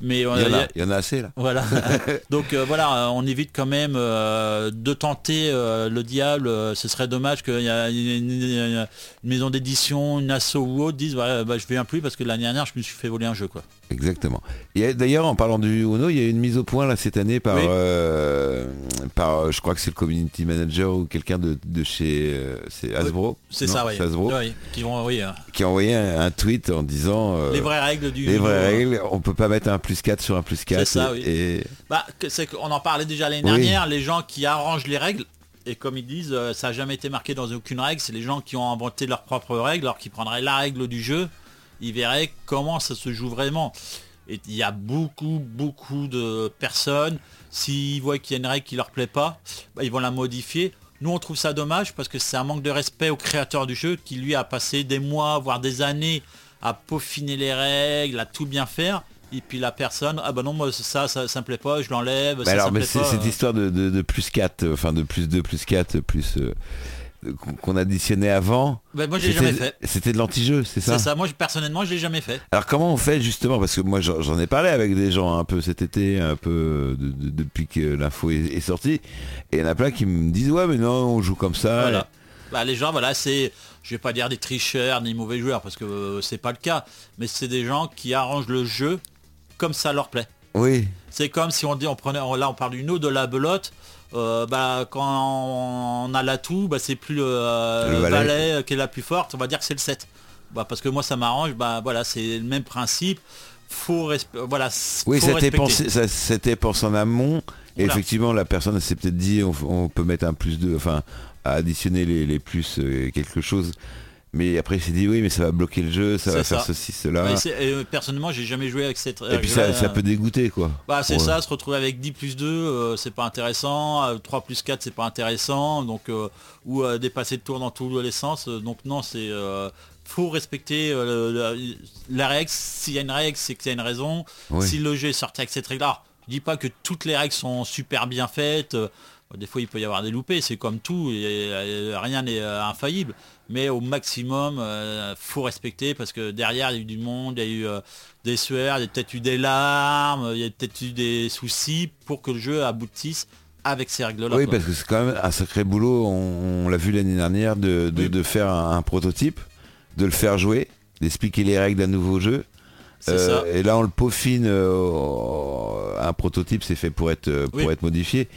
Mais
Il y, en
euh,
a, il y en a assez là.
voilà. Donc euh, voilà, on évite quand même euh, de tenter euh, le diable. Euh, Ce serait dommage qu'il y a une, une- une maison d'édition, une asso ou autre dise ouais, bah, je viens plus parce que l'année dernière je me suis fait voler un jeu quoi.
Exactement. D'ailleurs, en parlant du Uno, il y a une mise au point là cette année par,
Oui.
euh, par euh, je crois que c'est le community manager ou quelqu'un de, de chez euh, c'est Hasbro.
C'est ça, oui.
c'est Hasbro,
Oui, qui vont, oui, euh,
qui a envoyé un, un tweet en disant euh,
les vraies règles du.
les vraies
euh,
règles, on peut pas mettre un plus 4 sur un plus 4
C'est ça, oui.
et
Bah, c'est qu'on en parlait déjà l'année dernière, les gens qui arrangent les règles, et comme ils disent, ça n'a jamais été marqué dans aucune règle, c'est les gens qui ont inventé leurs propres règles, alors qu'ils prendraient la règle du jeu, ils verraient comment ça se joue vraiment. Et il y a beaucoup, beaucoup de personnes, s'ils voient qu'il y a une règle qui leur plaît pas, bah, ils vont la modifier. Nous, on trouve ça dommage parce que c'est un manque de respect au créateur du jeu qui, lui, a passé des mois, voire des années à peaufiner les règles, à tout bien faire. Et puis la personne, ah bah non, moi ça, ça, ça me plaît pas, je l'enlève,
Bah
ça,
alors,
ça me
mais
plaît
c'est
pas.
cette histoire de, de- de plus 4, euh, enfin de plus 2, plus 4, plus euh, qu'on- additionnait avant.
Bah, moi, je l'ai
C'était-
jamais fait.
C'était de l'anti-jeu, c'est ça?
C'est ça, moi personnellement, je l'ai jamais fait.
Alors comment on fait justement? Parce que moi j'en ai parlé avec des gens un peu cet été, un peu de- de- depuis que l'info est, est sortie. Et il y en a plein qui me disent ouais mais non on joue comme ça.
Voilà. Bah, les gens, voilà, c'est, je vais pas dire des tricheurs ni mauvais joueurs parce que euh, c'est pas le cas, mais c'est des gens qui arrangent le jeu comme ça leur plaît.
Oui.
C'est comme si on dit, on prenait, là on parle du nœud de la belote. Euh, bah, quand on a l'atout, bah, c'est plus le, euh,
Le valet.
valet qui est la plus forte, on va dire que c'est le 7. Bah, parce que moi ça m'arrange, bah voilà, c'est le même principe. Faut voilà,
Oui, pensé, c'était pensé en amont. Et
Voilà.
effectivement, la personne s'est peut-être dit, on, on peut mettre un plus de, enfin, à additionner les, les plus euh, quelque chose. Mais après, il s'est dit oui, mais ça va bloquer le jeu, ça va faire ceci, cela.
Ouais, euh, personnellement, j'ai jamais joué avec cette.
et puis ça, ça peut dégoûter quoi.
Bah c'est ça, se retrouver avec 10 plus 2, euh, c'est pas intéressant, euh, 3 plus 4 c'est pas intéressant, donc euh, ou euh, dépasser de tour dans tous les sens, euh, donc non c'est euh, faut respecter euh, la règle, s'il y a une règle c'est qu'il y a une raison,
Oui.
si le jeu est sorti avec cette règle là, je dis pas que toutes les règles sont super bien faites, euh, des fois il peut y avoir des loupés, c'est comme tout, et, euh, rien n'est euh, infaillible, mais au maximum euh, faut respecter parce que derrière il y a eu du monde, il y a eu euh, des sueurs, il y a peut-être eu des larmes, il y a peut-être eu des soucis pour que le jeu aboutisse avec ces règles-là.
Oui,
quoi.
parce que c'est quand même un sacré boulot, on, on l'a vu l'année dernière, de, de-
Oui.
de faire un, un prototype, de le faire jouer, d'expliquer les règles d'un nouveau jeu. Euh,
ça.
Et là, on le peaufine. euh, un prototype, c'est fait pour être, pour
Oui.
être modifié.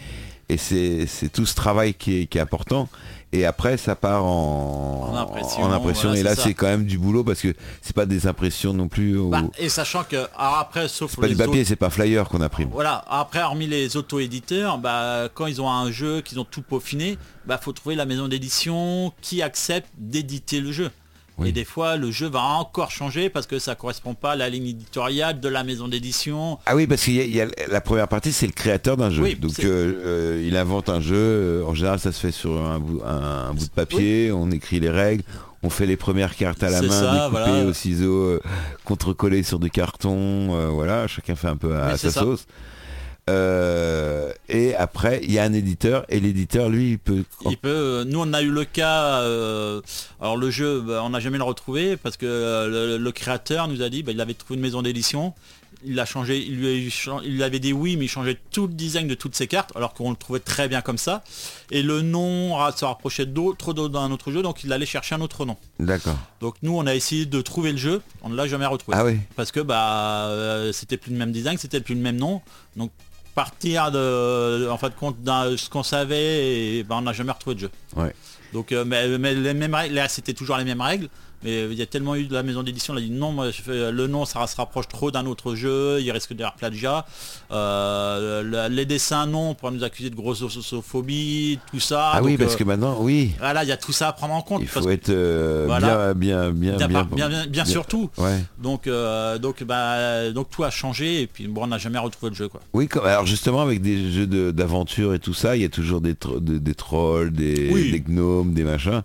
Et c'est tout ce travail qui est, qui est important. Et après, ça part en,
En impression,
en impression.
voilà,
et là,
c'est
quand même du boulot parce que c'est pas des impressions non plus.
Bah, et sachant que après, sauf
pas
les
du papier, c'est pas flyer qu'on imprime.
Voilà, après hormis les auto-éditeurs, bah, quand ils ont un jeu, qu'ils ont tout peaufiné, bah faut trouver la maison d'édition qui accepte d'éditer le jeu.
Oui.
Et des fois le jeu va encore changer parce que ça correspond pas à la ligne éditoriale de la maison d'édition.
Ah oui, parce qu'il y a, il y a- la première partie, c'est le créateur d'un jeu.
Oui,
Donc euh, euh, il invente un jeu. euh, En général, ça se fait sur un bout, un- un bout de papier. On écrit les règles. On fait les premières cartes à la main,
ça,
découpées
voilà.
au ciseau, euh, contre-collées sur du carton. euh, voilà, chacun fait un peu à, sa
ça.
sauce. Euh, et après, il y a un éditeur. Et l'éditeur, lui, il peut...
Il peut, euh, nous on a eu le cas, euh, alors le jeu, bah, on n'a jamais le retrouvé parce que le, le créateur nous a dit, bah, il avait trouvé une maison d'édition, il a changé, il lui a il avait dit oui, mais il changeait tout le design de toutes ses cartes, alors qu'on le trouvait très bien comme ça. Et le nom se rapprochait d'autres d'autres d'un autre jeu, donc il allait chercher un autre nom.
D'accord.
Donc nous on a essayé de trouver le jeu, on ne l'a jamais retrouvé.
Ah oui.
Parce que bah euh, c'était plus le même design, c'était plus le même nom. Donc partir de en de compte d'un ce qu'on savait et bah, on n'a jamais retrouvé de jeu.
Ouais.
Donc euh, mais, mais les mêmes règles, là c'était toujours les mêmes règles. Mais il y a tellement eu de la maison d'édition, on a dit non, moi, je fais- le nom ça se rapproche trop d'un autre jeu, il risque d'avoir plagiat. Euh, le- les dessins non, on pourrait nous accuser de grossophobie, tout ça.
Ah oui, parce
euh,
que maintenant, oui,
Voilà, il y a tout ça à prendre en compte.
il faut être euh,
Voilà.
bien, bien, bien,
bien,
bien,
bien, bien, bien sûr tout.
Ouais.
Donc, euh, donc, bah, donc tout a changé et puis bon, on n'a jamais retrouvé le jeu quoi.
Oui, comme- alors justement avec des jeux de- d'aventure et tout ça, il y a toujours des, tro- des trolls, des,
Oui.
des gnomes, des machins.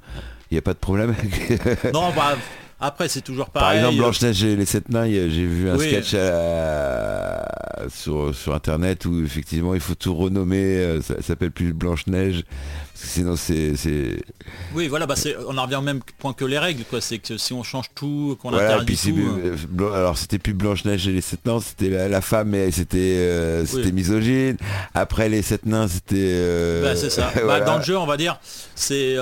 Il n'y a pas de problème avec...
Non, bah, Après, c'est toujours
Par
pareil.
exemple,
euh,
Blanche-Neige et les Sept Nains, j'ai vu un
Oui.
sketch euh, sur, sur Internet où effectivement il faut tout renommer, euh, ça, ça s'appelle plus Blanche-Neige, sinon c'est...
Oui, voilà, bah on en revient au même point que les règles, quoi. C'est que si on change tout, qu'on
Voilà,
interdit
puis
tout. euh,
alors c'était plus Blanche-Neige et les Sept Nains, c'était la, la femme et c'était euh, c'était
Oui.
misogyne. Après les Sept Nains, c'était... euh,
bah, c'est ça. Bah, dans le jeu, on va dire, c'est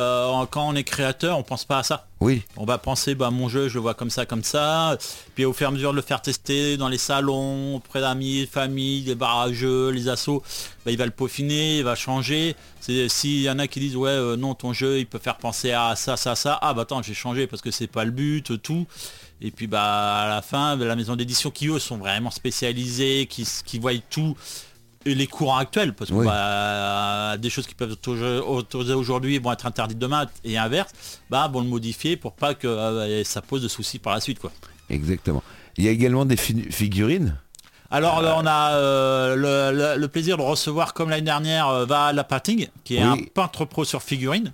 quand on est créateur, on pense pas à ça.
Oui,
On va penser, bah, mon jeu, je le vois comme ça, comme ça. Puis au fur et à mesure de le faire tester dans les salons, auprès d'amis, familles, les barrageux, les assos, bah, il va le peaufiner, il va changer. C'est- S'il y en a qui disent, ouais, euh, non, ton jeu, il peut faire penser à ça, ça, ça. Ah, bah attends, j'ai changé parce que c'est pas le but, tout. Et puis bah à la fin, la maison d'édition qui eux sont vraiment spécialisés, qui, qui voient tout et les courants actuels, parce que
Oui.
bah, des choses qui peuvent autorisées aujourd'hui vont être interdites demain et inverse, bah vont le modifier pour pas que euh, ça pose de soucis par la suite quoi.
exactement. Il y a également des fi- figurines.
Alors là, on a euh, le, le- le plaisir de recevoir comme l'année dernière euh, Va Lapating, qui est
Oui.
un peintre pro sur figurines.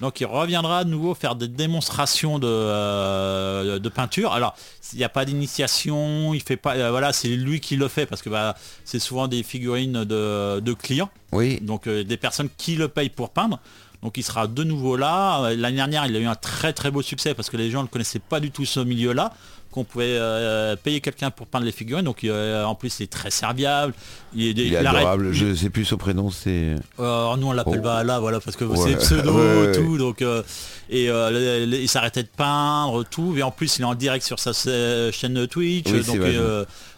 Donc il reviendra de nouveau faire des démonstrations de, euh, de peinture. Alors il n'y a pas d'initiation, il fait pas, euh, voilà, c'est lui qui le fait parce que bah, c'est souvent des figurines de, de clients,
Oui,
donc euh, des personnes qui le payent pour peindre. Donc il sera de nouveau là. Euh, L'année dernière, il a eu un très très beau succès parce que les gens ne connaissaient pas du tout ce milieu-là qu'on pouvait euh, payer quelqu'un pour peindre les figurines. Donc euh, en plus, il est très serviable. Il est,
il est adorable. Je sais plus son prénom, c'est...
euh, nous on l'appelle
Oh.
Valhalla, voilà, parce que
Ouais.
c'est pseudo,
Ouais, ouais.
tout, donc euh, et il s'arrêtait de peindre, tout, et en plus il est en direct sur sa chaîne Twitch,
Oui, c'est
donc
vrai.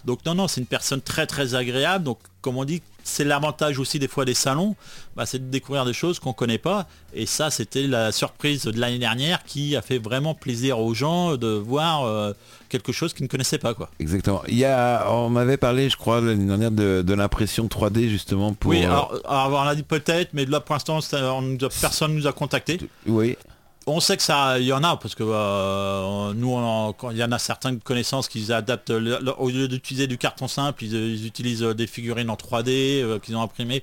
donc non non, c'est une personne très très agréable, donc comme on dit, c'est l'avantage aussi des fois des salons, bah, c'est de découvrir des choses qu'on connaît pas, et ça c'était la surprise de l'année dernière qui a fait vraiment plaisir aux gens de voir euh, quelque chose qu'ils ne connaissaient pas quoi.
Exactement. Il y a, on m'avait parlé, je crois, l'année dernière de, de l'impression 3D justement pour...
oui,
euh,
alors, alors, on a dit peut-être, mais là pour l'instant personne nous a contacté.
oui,
On sait que ça, il y en a parce que euh, nous, il y en a certaines connaissances qui adaptent le- le- au lieu d'utiliser du carton simple, ils, ils utilisent des figurines en 3D euh, qu'ils ont imprimées.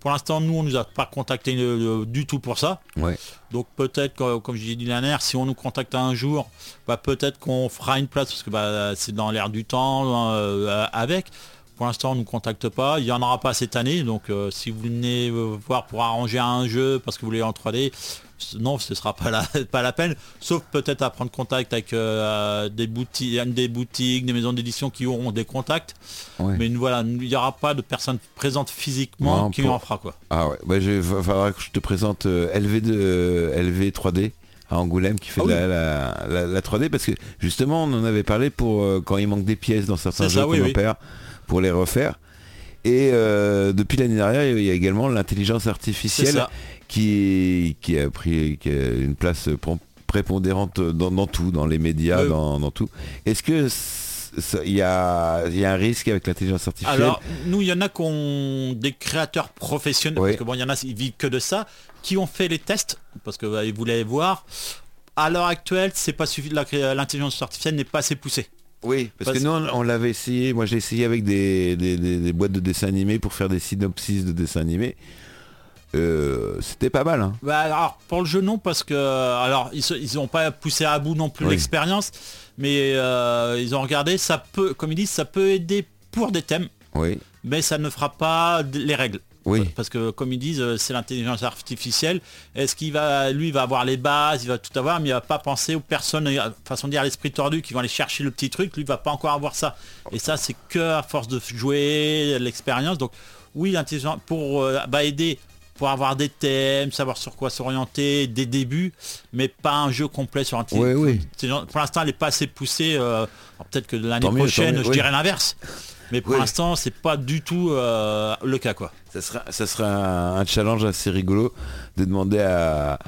Pour l'instant, nous, on nous a pas contacté euh, du tout pour ça.
ouais.
Donc peut-être, comme, j'ai dit l'année dernière, si on nous contacte un jour, bah, peut-être qu'on fera une place parce que bah, c'est dans l'air du temps euh, avec. Pour l'instant, on ne nous contacte pas. Il n'y en aura pas cette année. Donc euh, si vous venez euh, voir pour arranger un jeu parce que vous voulez en 3D, c- non, ce ne sera pas la, pas la peine. Sauf peut-être à prendre contact avec euh, des, boutiques, des boutiques, des maisons d'édition qui auront des contacts.
Ouais.
Mais voilà, il n'y aura pas de personnes présentes physiquement
Non,
qui
pour-
en fera quoi.
Ah ouais, bah, je, va falloir que je te présente euh, LV, de, LV 3D à Angoulême qui fait
Ah
la, la, la- la 3D parce que justement on en avait parlé pour euh, quand il manque des pièces dans certains jeux
ça,
qu'on
oui, oui.
Pour les refaire. Et euh, depuis l'année dernière, il y a également l'intelligence artificielle qui, qui a pris qui a une place pr- prépondérante dans, dans tout, dans les médias, dans, dans tout. Est-ce que il y a, il y a un risque avec l'intelligence artificielle?
Alors, nous, il y en a qui ont des créateurs professionnels,
Oui.
parce que bon, il y en a, ils vivent que de ça, qui ont fait les tests, parce que bah, ils voulaient voir. À l'heure actuelle, c'est pas suffi- l'intelligence artificielle n'est pas assez poussée.
Oui, parce,
Parce-
que nous on, on l'avait essayé, moi j'ai essayé avec des, des- des- des boîtes de dessins animés pour faire des synopsis de dessins animés. Euh, C'était pas mal. Hein.
Bah, alors, pour le jeu, non, parce que alors ils n'ont pas poussé à bout non plus
Oui.
l'expérience, mais euh, ils ont regardé, ça peut, comme ils disent, ça peut aider pour des thèmes,
Oui,
mais ça ne fera pas les règles.
Oui,
Parce que comme ils disent, euh, c'est l'intelligence artificielle. Est-ce qu'il va, lui, il va avoir les bases, il va tout avoir, mais il va pas penser aux personnes, euh, façon de dire, à l'esprit tordu, qui vont aller chercher le petit truc. Lui, il va pas encore avoir ça. Et ça, c'est que à force de jouer, l'expérience. Donc, oui, l'intelligence pour euh, bah, aider pour avoir des thèmes, savoir sur quoi s'orienter, des débuts, mais pas un jeu complet sur un
oui, oui.
Pour l'instant, elle n'est pas assez poussée. euh, Peut-être que l'année prochaine,
mieux,
je
oui.
dirais l'inverse. Mais pour
Oui.
l'instant, c'est pas du tout euh, le cas, quoi.
Ça sera, ça sera un, un challenge assez rigolo de demander à,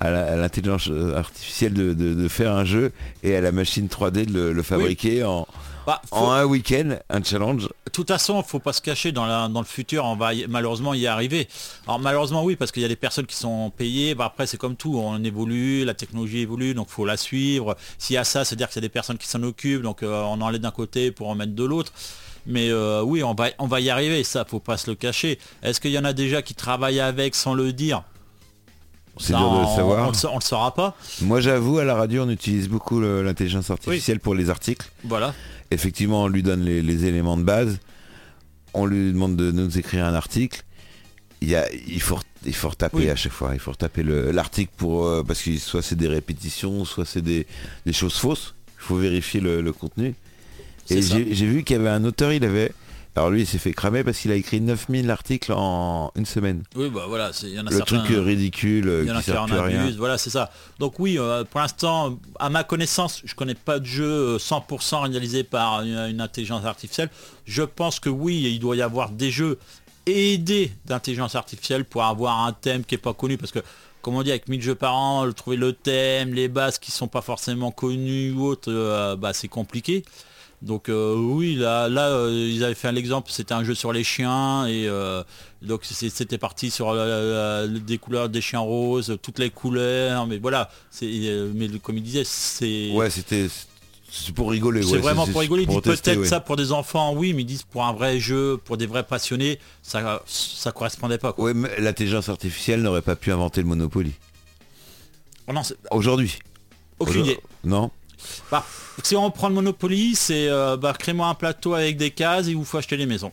à l'intelligence artificielle de, de- de faire un jeu et à la machine 3D de le, le fabriquer en,
Bah, faut-
en un week-end, un challenge.
De toute façon, faut pas se cacher dans, la- dans le futur, on va y- malheureusement y arriver. Alors malheureusement oui, parce qu'il y a des personnes qui sont payées. Bah, après c'est comme tout, on évolue, la technologie évolue, donc faut la suivre. S'il y a ça, c'est-à-dire qu'il y a des personnes qui s'en occupent, donc euh, on enlève d'un côté pour en mettre de l'autre. Mais euh, oui, on va, on va y arriver, ça faut pas se le cacher. Est-ce qu'il y en a déjà qui travaillent avec sans le dire?
C'est
Ça,
dur de le
on-
savoir.
On, le sa- on le saura pas.
Moi j'avoue, à la radio, on utilise beaucoup l'intelligence artificielle pour les articles.
Voilà.
Effectivement, on lui donne les, les éléments de base. On lui demande de nous écrire un article. Il, y a, il, faut, il faut retaper
Oui.
à chaque fois. Il faut retaper le- l'article pour euh, parce que soit c'est des répétitions, soit c'est des, des choses fausses. Il faut vérifier le, le contenu. Et j'ai vu qu'il y avait un auteur, il avait... Alors lui, il s'est fait cramer parce qu'il a écrit 9000 articles en une semaine.
Oui, bah voilà, il y en a
Le
certains.
truc euh, ridicule euh,
Il y en a
sert
en
plus rien.
abusent, voilà, c'est ça. Donc oui, euh, pour l'instant, à ma connaissance, je connais pas de jeu euh, 100% réalisé par une, une intelligence artificielle. Je pense que oui, il doit y avoir des jeux aidés d'intelligence artificielle pour avoir un thème qui est pas connu, parce que comme on dit, avec 1000 jeux par an, trouver le thème, les bases qui sont pas forcément connues ou autres, euh, bah, c'est compliqué. Donc euh, oui, là, là euh, ils avaient fait l'exemple, c'était un jeu sur les chiens et euh, donc c'était parti sur des couleurs des chiens roses, toutes les couleurs, mais voilà, mais comme il disait, c'est
Ouais, c'était... C'est pour rigoler.
c'est
ouais,
vraiment pour rigoler. Il dit
tester,
peut-être
ouais.
ça pour des enfants, oui, mais ils disent pour un vrai jeu, pour des vrais passionnés, ça ça correspondait pas. Quoi.
Ouais, mais l'intelligence artificielle n'aurait pas pu inventer le Monopoly.
Oh
Aujourd'hui.
aucune idée.
Non?
Bah, si on prend le Monopoly, c'est euh, bah, crée-moi un plateau avec des cases et il vous faut acheter les maisons.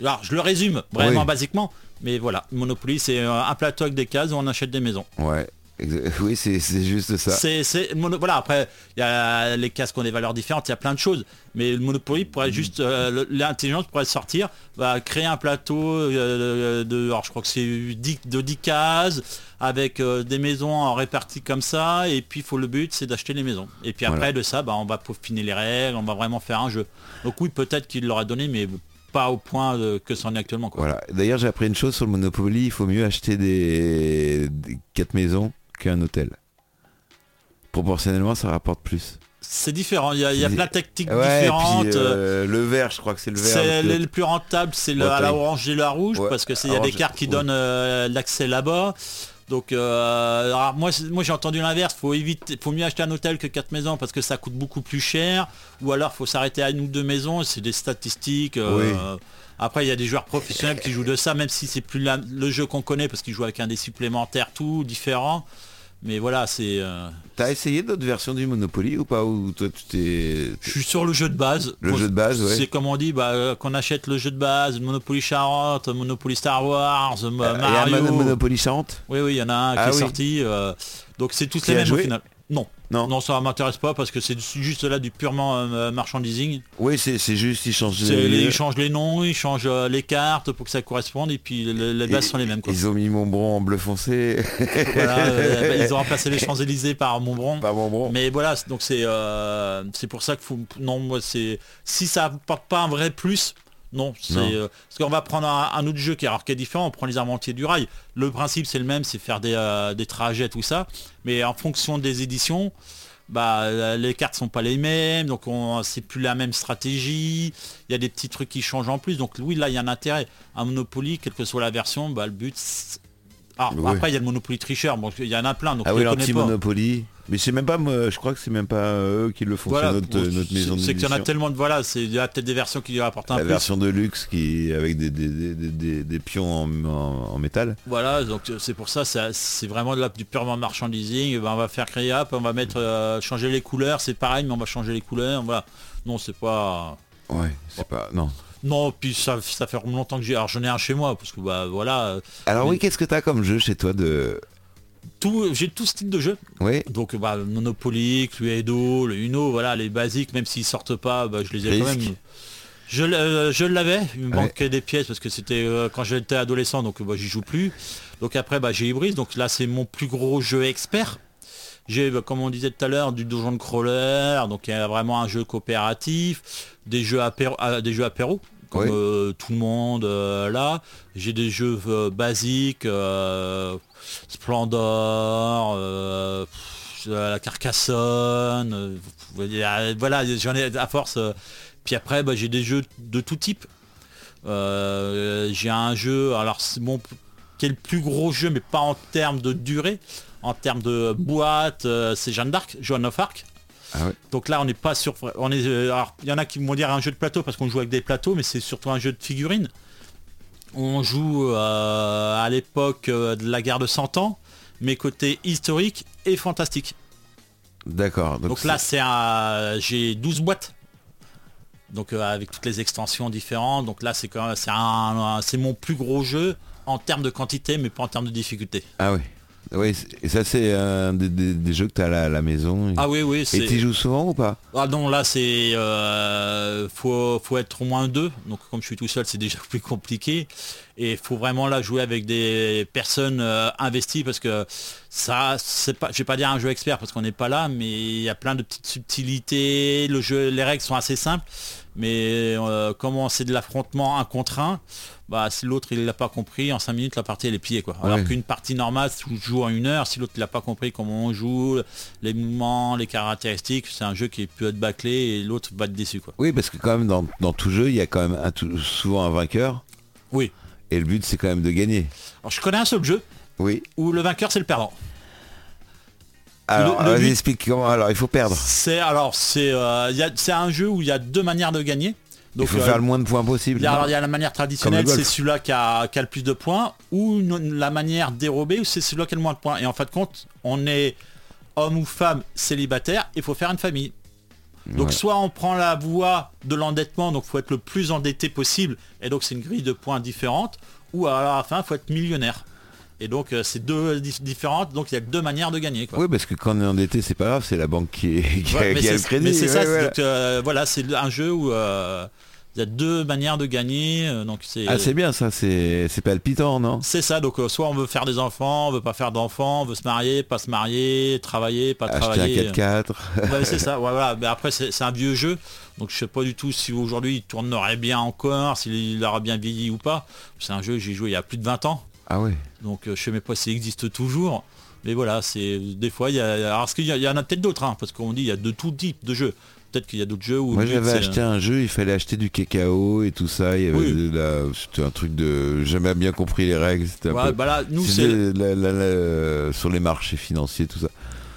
Alors, je le résume vraiment
Oui.
basiquement, mais voilà, Monopoly, c'est euh, un plateau avec des cases où on achète des maisons.
Ouais. Oui, c'est juste ça.
C'est, voilà, après, il y a les cases qui ont des valeurs différentes, il y a plein de choses. Mais le Monopoly pourrait
Mm.
juste, euh, l'intelligence pourrait sortir, va créer un plateau euh, de, alors je crois que c'est 10, de 10 cases, avec euh, des maisons en réparties comme ça, et puis faut le but c'est d'acheter les maisons. Et puis après
Voilà.
de ça, bah, on va peaufiner les règles, on va vraiment faire un jeu. Donc oui, peut-être qu'il l'aurait donné, mais pas au point de- que c'en est actuellement. Quoi.
Voilà. D'ailleurs, j'ai appris une chose sur le Monopoly, il faut mieux acheter des, des quatre maisons qu'un hôtel. Proportionnellement, ça rapporte plus.
C'est différent, il y a, il y a
C'est-
plein de tactiques
Ouais,
différentes.
puis, euh, le vert, je crois que c'est le vert.
C'est
le-
le, le plus rentable, c'est le- à la orange et la rouge
Ouais,
parce que il y a des cartes qui
ouais.
donnent euh, l'accès là-bas. Donc euh, alors moi j'ai entendu l'inverse, faut éviter faut mieux acheter un hôtel que quatre maisons parce que ça coûte beaucoup plus cher ou alors faut s'arrêter à une ou deux maisons, c'est des statistiques euh,
Oui.
Après il y a des joueurs professionnels qui jouent de ça même si c'est plus la- le jeu qu'on connaît parce qu'ils jouent avec un des supplémentaires tout différent. Mais voilà, c'est euh,
T'as essayé d'autres versions du Monopoly ou pas Ou toi, tu t'es...
je suis sur le jeu de base.
Le jeu de base, ouais.
C'est comme on dit, bah, euh, qu'on achète le jeu de base, Monopoly Charente, Monopoly Star Wars, euh,
y a
Mario.
un Mon- Monopoly Charente
Oui, oui, il y en a un
Ah
qui est sorti. euh, donc c'est tous
Qui
les mêmes au final. Non.
Non.
Non, ça m'intéresse pas parce que c'est juste là du purement euh, marchandising.
Oui, c'est juste, ils changent les-
Ils changent les noms, ils changent euh, les cartes pour que ça corresponde et puis les, les bases
Et-
sont les mêmes. Quoi.
Ils ont mis Montbron en bleu foncé.
Voilà, euh, bah, ils ont remplacé les Champs-Élysées par Montbron. Mais voilà, donc c'est euh, c'est pour ça que faut non moi c'est si ça apporte pas un vrai plus, non, c'est euh, parce qu'on va prendre un, un autre jeu qui, alors, qui est différent, on prend les armentiers du rail. Le principe c'est le même, c'est faire des, euh, des trajets tout ça, mais en fonction des éditions, bah euh, les cartes sont pas les mêmes, donc on c'est plus la même stratégie. Il y a des petits trucs qui changent en plus, donc oui là il y a un intérêt. Un Monopoly, quelle que soit la version, bah le but
Oui.
après il y a le Monopoly tricheur, bon il y en a plein, donc
Ah
je
oui, l'anti-Monopoly. Mais c'est même pas, moi, je crois que c'est même pas euh, eux qui le font,
Voilà,
c'est notre, notre maison
c'est- qu'il y en a tellement de voilà, c'est il y a peut-être des versions qui lui apportent un
La
plus.
version de luxe qui avec des, des, des, des- des- des pions en, en- en métal.
Voilà, donc euh, c'est pour ça, c'est vraiment de la- du purement marchandising. Eh ben, on va faire créer hop, on va mettre euh, changer les couleurs, c'est pareil, mais on va changer les couleurs. Voilà. Non, c'est pas.
Ouais, c'est pas. Non.
Non, puis ça, ça fait longtemps que j'ai. Alors j'en ai un chez moi, parce que bah voilà, euh,
Alors
Mais-
oui, qu'est-ce que t'as comme jeu chez toi de.
tout, j'ai tout style de jeu.
Oui,
Donc bah, Monopoly, Cluedo, le Uno, voilà, les basiques, même s'ils sortent pas, bah, je les ai quand même. Je, euh, je l'avais, il me
Ouais.
manquait des pièces parce que c'était euh, quand j'étais adolescent, donc bah, j'y joue plus. Donc après bah, j'ai Ibris, donc là c'est mon plus gros jeu expert. J'ai, bah, comme on disait tout à l'heure, du donjon de crawler, donc il y a vraiment un jeu coopératif, des jeux apéro, ah, des jeux apéro, euh, tout le monde euh, là. J'ai des jeux euh, basiques, Splendor, la Carcassonne, euh, voilà, j'en ai à force. puis après, bah, j'ai des jeux de tout type. J'ai un jeu, alors c'est mon qui est le plus gros jeu, mais pas en termes de durée, en termes de boîte, c'est Jeanne d'Arc, Joan of Arc.
Ah ouais.
Donc là, on n'est pas sur. On est. euh, alors, il y en a qui vont dire un jeu de plateau parce qu'on joue avec des plateaux, mais c'est surtout un jeu de figurines. On joue euh, à l'époque euh, de la guerre de 100 ans, mais côté historique et fantastique.
D'accord.
Donc, là, c'est un... j'ai 12 boîtes. Donc euh, avec toutes les extensions différentes. Donc là, c'est quand même, c'est un, c'est mon plus gros jeu en termes de quantité, mais pas en termes de difficulté.
Ah oui. Oui, et ça c'est un des, des- des jeux que tu as à la, la maison.
Ah oui, oui,
Et tu joues souvent ou pas?
Ah non, là c'est euh, faut, faut être au moins deux. Donc comme je suis tout seul, c'est déjà plus compliqué. Et il faut vraiment là jouer avec des personnes euh, investies parce que ça, c'est pas, je vais pas dire un jeu expert parce qu'on n'est pas là, mais il y a plein de petites subtilités. Le jeu, les règles sont assez simples, mais euh, comment c'est de l'affrontement un contre un, bah si l'autre il l'a pas compris, en 5 minutes la partie elle est pliée quoi. Alors
Ouais.
qu'une partie normale, tu joues en une heure, si l'autre il a pas compris comment on joue, les mouvements, les caractéristiques, c'est un jeu qui peut être bâclé et l'autre va être déçu quoi.
Oui, parce que quand même dans, dans tout jeu, il y a quand même un tout- souvent un vainqueur.
Oui.
Et le but c'est quand même de gagner.
Alors je connais un seul jeu
Oui.
où le vainqueur c'est le perdant.
Alors,
le but-
explique comment. Alors, il faut perdre.
C'est alors c'est euh, c'est un jeu où il y a deux manières de gagner.
Il faut
euh,
faire le moins de points possible.
il y a, alors, il y a la manière traditionnelle, c'est celui-là qui a, qui a le plus de points, ou une- la manière dérobée, c'est celui-là qui a le moins de points. Et en fin de compte, on est homme ou femme célibataire, il faut faire une famille. Donc
Ouais.
soit on prend la voie de l'endettement, donc faut être le plus endetté possible, et donc c'est une grille de points différente, ou à la fin, faut être millionnaire. Et donc euh, c'est deux dif- différentes, donc il y a deux manières de gagner. Quoi.
Oui, parce que quand on est endetté, c'est pas grave, c'est la banque qui, est- qui a,
Ouais, mais
qui a le
c'est-
crédit.
mais c'est ça,
ouais,
c'est
ouais.
donc, euh, voilà, c'est un jeu où euh, il y a deux manières de gagner, donc c'est
Ah, c'est bien ça, c'est c'est palpitant, non?
C'est ça. Donc soit on veut faire des enfants, on veut pas faire d'enfants, on veut se marier, pas se marier, travailler, pas
Acheter
travailler.
un 4x4.
Ouais, c'est ça. voilà. Mais après c'est c'est un vieux jeu, donc je sais pas du tout si aujourd'hui il tournerait bien encore, s'il aura bien vieilli ou pas. C'est un jeu que j'ai joué il y a plus de 20 ans,
Ah ouais.
donc euh, je sais même pas s'il existe toujours. Mais voilà, c'est des fois il y a. Alors est-ce qu'il y, en a peut-être d'autres, hein, parce qu'on dit il y a de tout type de jeux. Peut-être qu'il y a d'autres jeux où.
Moi j'avais acheté un jeu, il fallait acheter du cacao et tout ça. Il y avait
Oui.
de la- C'était un truc de. Jamais bien compris les règles. C'était
Ouais,
peu-
bah là, nous c'est.
la- la- la- sur les marchés financiers, tout ça.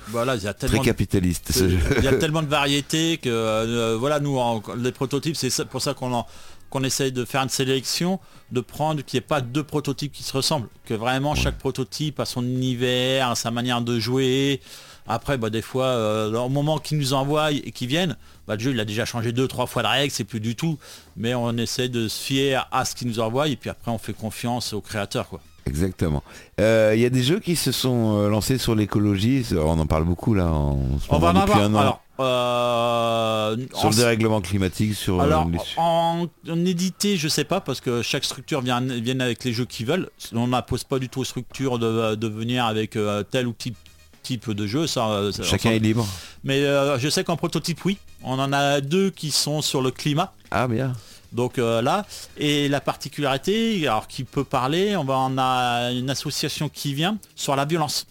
Voilà, il y a
Très
tellement de-
capitaliste ce
Euh,
jeu.
Il y a tellement de variétés que euh, voilà nous en- les prototypes c'est pour ça qu'on en- qu'on essaye de faire une sélection, de prendre qu'il n'y ait pas deux prototypes qui se ressemblent, que vraiment chaque prototype a son univers, a sa manière de jouer. Après bah, des fois euh, au moment qu'ils nous envoient et qu'ils viennent, bah, le jeu il a déjà changé deux trois fois de règles, c'est plus du tout. Mais on essaie de se fier à ce qu'ils nous envoient et puis après on fait confiance aux créateurs quoi.
Exactement. Euh, Il y a des jeux qui se sont euh, lancés sur l'écologie. On en parle beaucoup là en ce
On va en avoir.
un an.
Alors, euh,
sur le dérèglement climatique, sur euh,
Alors, en, en édité, je sais pas, parce que chaque structure vient, avec les jeux qu'ils veulent. On n'impose pas du tout aux structures de, de venir avec euh, tel ou type, type de jeu. Ça, euh, ça-
chacun est libre.
Mais euh, je sais qu'en prototype, oui. On en a deux qui sont sur le climat.
Ah bien.
Donc euh, là, et la particularité, alors qui peut parler, on va on a une association qui vient sur la violence.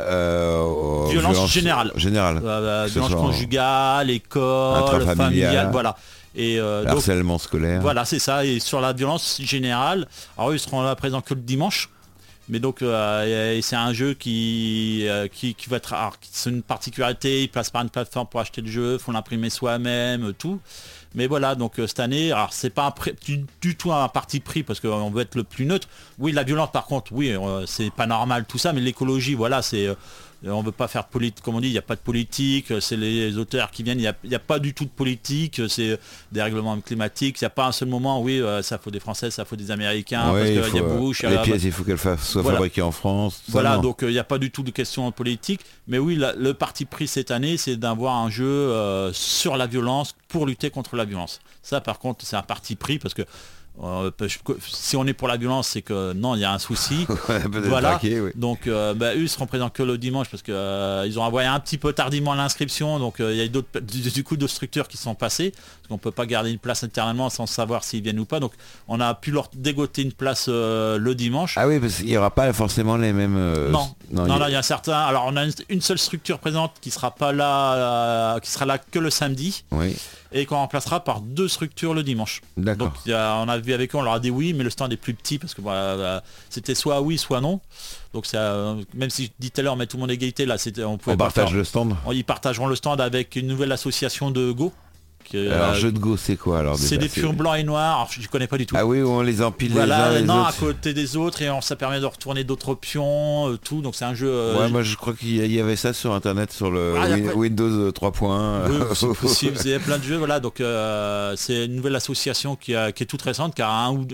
Euh,
Violence générale.
Générale.
Euh,
ce
violence conjugale, école, familiale, voilà. Et euh, donc,
Harcèlement scolaire.
Voilà, c'est ça. Et sur la violence générale, alors eux, ils seront là présents que le dimanche. Mais donc euh, c'est un jeu qui, euh, qui, qui va être c'est une particularité, ils passent par une plateforme pour acheter le jeu, font l'imprimer soi-même, euh, tout. Mais voilà, donc euh, cette année, alors c'est pas du, du tout un parti pris parce qu'on veut être le plus neutre. Oui, la violence par contre, oui, euh, c'est pas normal tout ça, mais l'écologie, voilà, c'est euh, on veut pas faire de politique, comme on dit, il n'y a pas de politique, euh, c'est les auteurs qui viennent, il n'y a, pas du tout de politique, euh, c'est des règlements climatiques, il n'y a pas un seul moment, oui, ça faut des Français, ça faut des Américains,
Ouais,
parce qu'il y a Bush,
les pièces, il faut qu'elles soient
Voilà.
fabriquées en France.
voilà,
non.
donc il n'y a pas du tout de question politique. Mais oui, la- le parti pris cette année, c'est d'avoir un jeu euh, sur la violence pour lutter contre la violence. Ça, par contre, c'est un parti pris parce que euh, si on est pour la violence, c'est que non, il y a un souci.
Ouais,
voilà.
traqué, oui.
Donc, euh, bah, eux, ils seront présents que le dimanche parce que euh, ils ont envoyé un petit peu tardivement l'inscription. Donc, il y a d'autres, du, coup, d'autres structures qui sont passées. Parce qu'on peut pas garder une place éternellement sans savoir s'ils viennent ou pas. Donc, on a pu leur dégoter une place le dimanche.
Ah oui, parce qu'il n'y aura pas forcément les mêmes.
Non, non,
il y a-
non, il y a certains. Alors, on a une, une seule structure présente qui sera pas là, qui sera là que le samedi
Oui,
et qu'on remplacera par deux structures le dimanche. Donc, il y a- on a vu avec eux, on leur a dit oui, mais le stand est plus petit parce que c'était soit oui, soit non. Donc, ça, euh, même si je dis tout à l'heure, mais tout le monde égalité, là, c'était, on pouvait
On partage
faire-
le stand.
Ils partageront le stand avec une nouvelle association de Go euh,
Alors jeu de go c'est quoi alors
c'est des pions blancs et noirs. Alors, je ne connais pas du tout.
Ah oui, où on les empile
voilà,
les uns les
non, à côté des autres et on, ça permet de retourner d'autres pions, euh, tout. Donc c'est un jeu. euh,
Ouais, moi je crois qu'il y avait ça sur internet sur le
Ah,
Win- Windows 3.
Oui, c'est possible, il y a plein de jeux, voilà, donc c'est une nouvelle association qui, a- qui est toute récente, qui a un ou,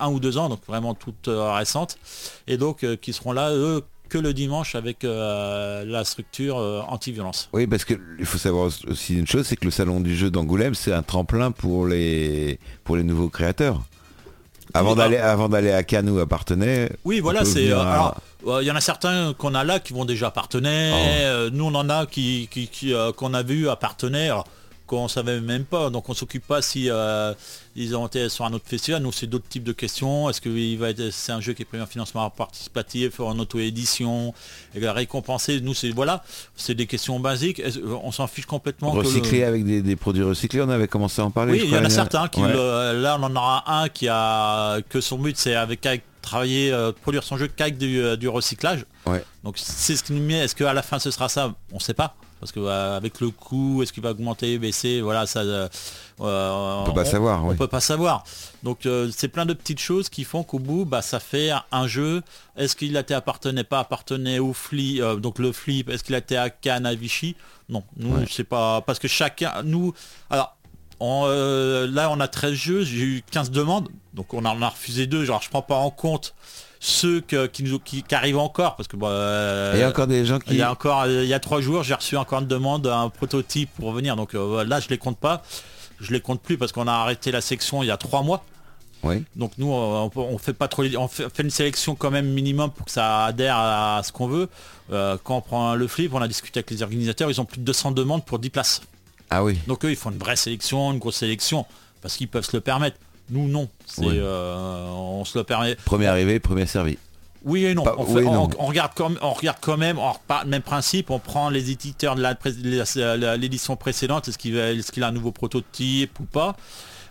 un ou deux ans, donc vraiment toute récente, et donc qui seront là, eux, que le dimanche avec euh, la structure euh, anti-violence.
Oui, parce que il faut savoir aussi une chose, c'est que le salon du jeu d'Angoulême, c'est un tremplin pour les pour les nouveaux créateurs. Avant d'aller avant d'aller à Cannes où à Partenay.
Oui, voilà, c'est. euh,
à-
il y en a certains qu'on a là qui vont déjà partenaires.
Oh.
euh, nous, on en a qui, qui, qui, qu'on a vu à partenaires qu'on savait même pas. Donc, on s'occupe pas si ils ont été sur un autre festival. Nous, c'est d'autres types de questions. Est-ce que va être, c'est un jeu qui est prévu en financement participatif, en auto-édition, récompensé Nous, c'est voilà, c'est des questions basiques. On s'en fiche complètement. que le-
recycler avec des, des produits recyclés, on avait commencé à en parler.
oui, il y en a certains qui
Ouais.
le- là on en aura un qui a que son but c'est avec, avec travailler, euh, produire son jeu qu'avec du, euh, du recyclage.
Ouais.
Donc c'est ce qui nous met. Est-ce qu'à la fin ce sera ça? On ne sait pas. Parce que euh, avec le coût, est-ce qu'il va augmenter, baisser, voilà, ça. euh,
On peut pas savoir,
On
oui.
peut pas savoir. Donc euh, c'est plein de petites choses qui font qu'au bout, bah, ça fait un jeu. Est-ce qu'il a été appartenait pas appartenait au flip, euh, donc le flip. Est-ce qu'il a été à Cannes, à Vichy Non, nous c'est pas parce que chacun, nous, alors. on, euh, là on a 13 jeux, j'ai eu 15 demandes, donc on en a refusé deux, genre je prends pas en compte ceux que- qui, nous, qui, qui arrivent encore, parce que bah, euh,
il y a encore des gens
il
qui.
y a encore il y a trois jours j'ai reçu encore une demande un prototype pour venir donc euh, là je les compte pas je les compte plus parce qu'on a arrêté la section il y a trois mois
Oui.
donc nous on, fait pas trop on fait, fait une sélection quand même minimum pour que ça adhère à, ce qu'on veut Euh, quand on prend le flip on a discuté avec les organisateurs ils ont plus de 200 demandes pour 10 places
Ah oui.
donc eux ils font une vraie sélection une grosse sélection parce qu'ils peuvent se le permettre nous non c'est
Oui.
euh, on se le permet
Premier arrivé, premier servi.
oui et non.
Pas-
on, fait-
oui et
on-
non.
on regarde comme, on regarde quand même, on repart le même principe, on prend les éditeurs de l'édition précédente, est-ce qu'il a un nouveau prototype ou pas.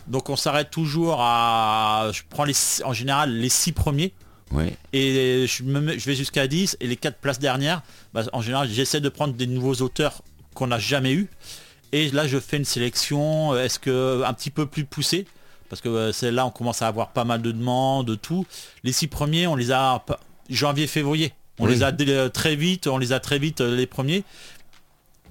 Donc on s'arrête toujours à, je prends les, en général les six premiers
Oui.
et je, me mets- je vais jusqu'à 10 et les quatre places dernières, bah, en général j'essaie de prendre des nouveaux auteurs qu'on n'a jamais eu. Et là je fais une sélection, euh, est-ce que un petit peu plus poussée parce que euh, c'est là on commence à avoir pas mal de demandes, de tout. Les six premiers, on les a janvier, février. On
Oui.
les a euh, très vite, on les a très vite euh, les premiers.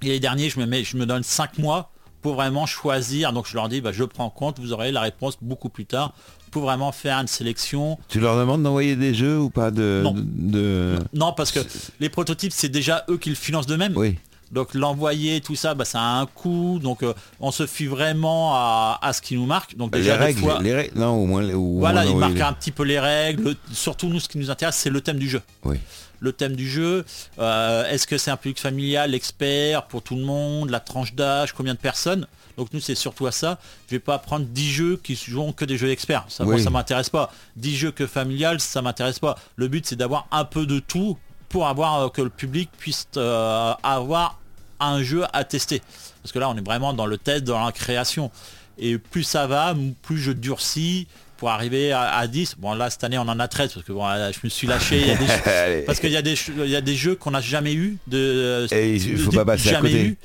Et les derniers, je me mets, je me donne cinq mois pour vraiment choisir. Donc je leur dis, bah, je prends en compte, vous aurez la réponse beaucoup plus tard pour vraiment faire une sélection.
Tu leur demandes d'envoyer des jeux ou pas de.
Non.
de-
Non, parce que les prototypes, c'est déjà eux qui le financent d'eux-mêmes.
Oui.
Donc l'envoyer, tout ça, bah, ça a un coût. Donc euh, on se fie vraiment à, à ce qui nous marque. Donc déjà
règles,
fois,
les règles. Non, au moins. au
voilà,
moins
il marque un petit peu les règles. Le- surtout nous, ce qui nous intéresse, c'est le thème du jeu.
Oui.
Le thème du jeu. euh, Est-ce que c'est un public familial, expert pour tout le monde, la tranche d'âge, combien de personnes? Donc nous c'est surtout à ça. Je vais pas prendre 10 jeux qui jouent que des jeux d'experts. Ça, moi,
Oui.
ça m'intéresse pas. 10 jeux que familial, ça m'intéresse pas. Le but c'est d'avoir un peu de tout pour avoir euh, que le public puisse euh, avoir un jeu à tester. Parce que là on est vraiment dans le test, dans la création. Et plus ça va, plus je durcis pour arriver à, à 10. Bon là cette année on en a 13 parce que bon, je me suis lâché. Il y a des jeux-
Allez.
parce qu'il y, a des il y a des jeux qu'on n'a jamais eu. De,
Et il faut
de-
pas passer à
jamais
côté.
eu.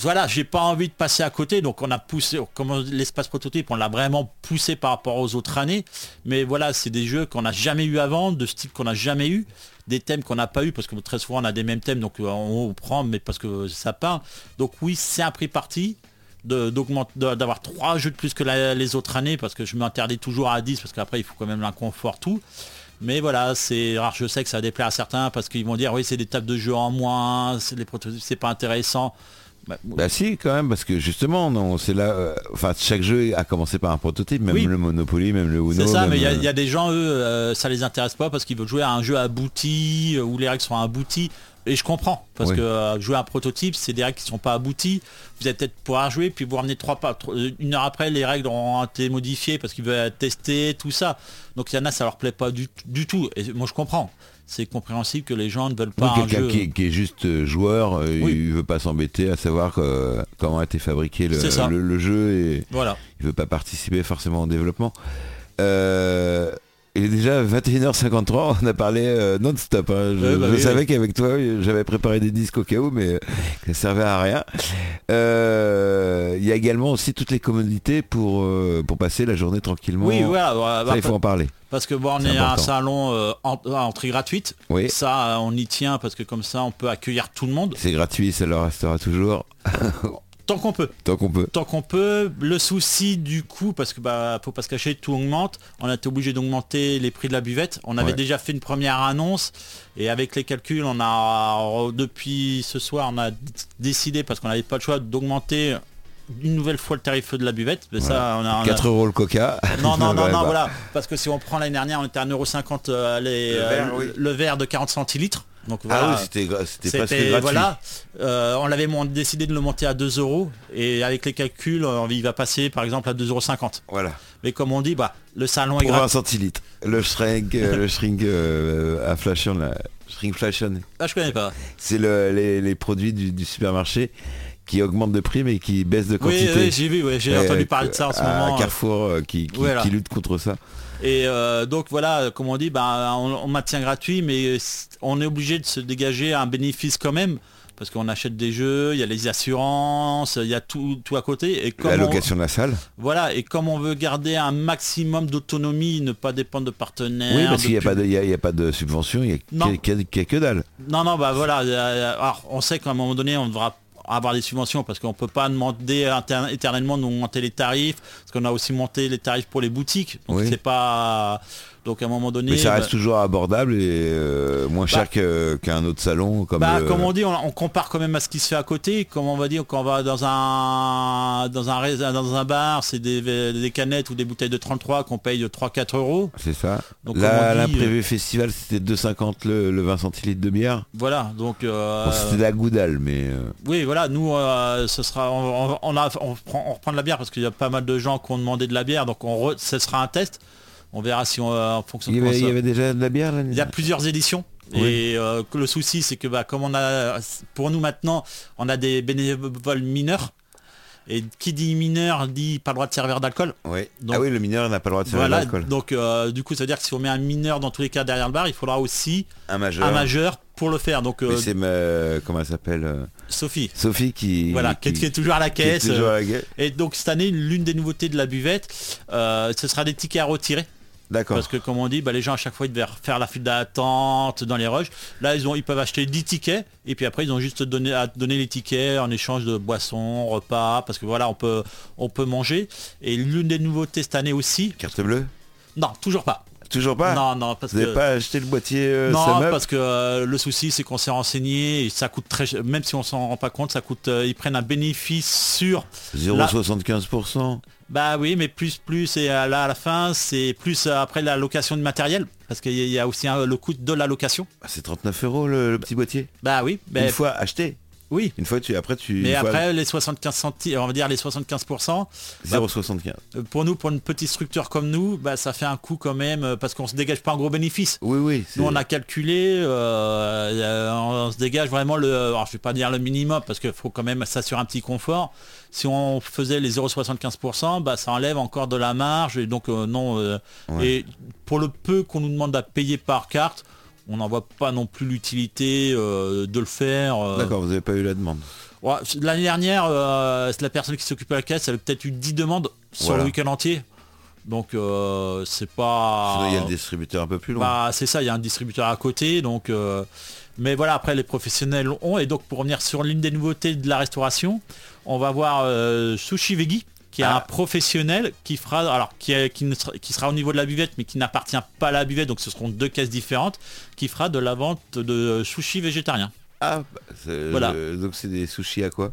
Voilà, j'ai pas envie de passer à côté, donc on a poussé, comme l'espace prototype, on l'a vraiment poussé par rapport aux autres années. Mais voilà, c'est des jeux qu'on n'a jamais eu avant, de style qu'on n'a jamais eu, des thèmes qu'on n'a pas eu, parce que très souvent on a des mêmes thèmes, donc euh, on prend, mais parce que ça part. Donc oui, c'est un prix parti d'avoir trois jeux de plus que les autres années, parce que je m'interdis toujours à 10, parce qu'après il faut quand même l'inconfort, tout. Mais voilà, c'est rare, je sais que ça va déplaire à certains parce qu'ils vont dire oui c'est des tables de jeu en moins, c'est pas intéressant. Bah,
Bah si quand même parce que justement non c'est là euh, enfin chaque jeu a commencé par un prototype même
Oui.
le Monopoly même le Uno
C'est ça, mais il y, a-
euh,
il y a des gens, eux, euh, ça les intéresse pas parce qu'ils veulent jouer à un jeu abouti, où les règles sont abouties. Et je comprends, parce
Oui.
que euh, jouer à un prototype, c'est des règles qui sont pas abouties. Vous allez peut-être pouvoir jouer, puis vous ramener trois pas. Une heure après, les règles ont été modifiées parce qu'ils veulent tester, tout ça. Donc il y en a, ça leur plaît pas du, du tout. Et moi, je comprends. C'est compréhensible que les gens ne veulent
oui,
pas un
quelqu'un
jeu.
qui, est- qui est juste euh, joueur euh,
Oui.
il veut pas s'embêter à savoir euh, comment a été fabriqué le, jeu et
Voilà.
il veut pas participer forcément au développement Euh, Il est déjà 21h53, on a parlé euh, non-stop. hein. Je,
Ouais, bah
je
oui,
savais
oui.
qu'avec toi, j'avais préparé des disques au cas où, mais euh, ça servait à rien. Euh, Il y a également aussi toutes les commodités pour, euh, pour passer la journée tranquillement.
Oui, voilà. bah,
Ça, il faut en parler.
Parce que bon, on
C'est
est un salon en- à entrée gratuite.
Oui.
Ça, on y tient parce que comme ça, on peut accueillir tout le monde
C'est gratuit, ça le restera toujours,
tant qu'on peut.
tant qu'on peut.
Tant qu'on peut. Le souci du coût, parce que bah faut pas se cacher, tout augmente. On a été obligé d'augmenter les prix de la buvette. On avait
Ouais.
déjà fait une première annonce et avec les calculs, on a depuis ce soir, on a décidé parce qu'on n'avait pas le choix d'augmenter une nouvelle fois le tarif de la buvette. Mais ça, on a, on a-
4 euros le coca.
Non, non, non, non,
bah,
voilà. Parce que si on prend l'année dernière, on était à 1,50€ euh, les,
Le
euh,
oui.
le verre de 40 centilitres. Donc
Ah
voilà.
oui, c'était presque gratuit.
voilà, Euh, on avait mon- décidé de le monter à 2 euros et avec les calculs, il va passer par exemple à 2,50€.
Voilà.
Mais comme on dit, bah le salon est
Pour 20
gratuit.
centilitres. Le shrink, le shrink euh, inflation, la shrinkflation.
Ah je connais pas.
C'est le- les, les produits du, du supermarché qui augmentent de prix mais qui baissent de quantité.
oui, j'ai vu, ouais, j'ai entendu
euh,
parler de ça en ce
à
moment.
Carrefour euh, qui, qui,
Voilà.
qui lutte contre ça.
Et euh, donc voilà, comme on dit, bah, on, on maintient gratuit, mais on est obligé de se dégager un bénéfice quand même. Parce qu'on achète des jeux, il y a les assurances, il y a tout, tout à côté. Et
La
on-
location de la salle.
Voilà, et comme on veut garder un maximum d'autonomie, ne pas dépendre de partenaires.
Oui, parce qu'il n'y a,
pub-
pas de- il y a- il y a pas de subvention, il n'y a, que dalle.
Non, non, bah voilà. euh, Alors, on sait qu'à un moment donné, on devra avoir des subventions parce qu'on peut pas demander éternellement d'augmenter les tarifs parce qu'on a aussi monté les tarifs pour les boutiques donc
Oui.
c'est pas donc à un moment donné
Mais ça
bah-
reste toujours abordable et euh, moins cher que- qu'un autre salon comme
Bah,
le-
comme on dit, on, on compare quand même à ce qui se fait à côté. Comme on va dire, quand on va dans un dans un dans un bar, c'est des, des canettes ou des bouteilles de 33 qu'on paye 3-4 euros.
C'est ça.
Donc,
Là, l'imprévu festival, c'était 2,50 le, le 20 centilitres de bière.
Voilà, donc euh,
Bon, c'était de la goudale, mais euh,
oui, voilà, nous, euh, ce sera, on, a, on, prend, on reprend de la bière parce qu'il y a pas mal de gens qui ont demandé de la bière, donc on re- ce sera un test. On verra si on, euh, en fonction
il y, avait, il y avait déjà de la bière là
Il y a plusieurs éditions.
Oui.
Et euh, le souci, c'est que bah, comme on a, pour nous maintenant, on a des bénévoles mineurs. Et qui dit mineur dit pas le droit de servir d'alcool.
Oui.
Donc-
ah oui, le mineur n'a pas le droit de servir
Voilà.
d'alcool.
Donc euh, du coup, ça veut dire que si on met un mineur dans tous les cas derrière le bar, il faudra aussi
Un majeur.
un majeur pour le faire. Donc euh,
c'est comment elle s'appelle euh,
Sophie,
Sophie qui
voilà, qui, qui est toujours à la caisse.
à la.
Et donc cette année, l'une des nouveautés de la buvette, ce sera des tickets à retirer.
D'accord.
Parce que comme on dit, bah, les gens à chaque fois ils devaient faire la file d'attente dans les rushs. Là ils ont ils peuvent acheter 10 tickets et puis après ils ont juste donné à donner les tickets en échange de boissons, repas, parce que voilà on peut on peut manger. Et l'une des nouveautés cette année aussi,
Carte bleue?
Non toujours pas.
Toujours pas
non non parce
Vous n'avez
que
pas acheté le boîtier euh,
non, parce que euh, le souci c'est qu'on s'est renseigné et ça coûte très cher. même si on s'en rend pas compte, ça coûte euh, ils prennent un bénéfice sur
0,75%.
Bah oui, mais plus plus et à la, à la fin c'est plus après la location de matériel parce qu'il y a- aussi hein, le coût de la location.
Ah, c'est 39 euros le, le petit boîtier?
Bah oui, mais
Une fois acheté?
Oui.
Une fois tu après tu
Mais après les 75 centimes, on va dire les 75%, bah,
0,75.
euh, pour nous, pour une petite structure comme nous, bah ça fait un coût quand même euh, parce qu'on se dégage pas un gros bénéfice.
Oui oui.
Nous on a calculé, euh, euh, on se dégage vraiment le, alors je vais pas dire le minimum parce qu'il faut quand même s'assurer un petit confort. Si on faisait les 0,75%, bah ça enlève encore de la marge et donc euh, non. euh,
Ouais.
Et pour le peu qu'on nous demande à payer par carte, on n'en voit pas non plus l'utilité euh, de le faire. euh.
D'accord, vous n'avez pas eu la demande.
Ouais, L'année dernière, euh, c'est la personne qui s'occupait de la caisse, elle avait peut-être eu 10 demandes sur
Voilà.
le week-end entier. Donc c'est pas.
Il y a le distributeur un peu plus loin.
Bah c'est ça, il y a un distributeur à côté, donc. Mais voilà, après les professionnels ont. Et donc pour revenir sur l'une des nouveautés de la restauration, on va voir Sushi Veggie, qui est
Ah.
un professionnel qui fera, alors qui, est- qui, ne sera, qui sera au niveau de la buvette, mais qui n'appartient pas à la buvette, donc ce seront deux caisses différentes, qui fera de la vente de sushi végétarien.
Ah, bah, c'est-
Voilà.
donc c'est des sushis à quoi?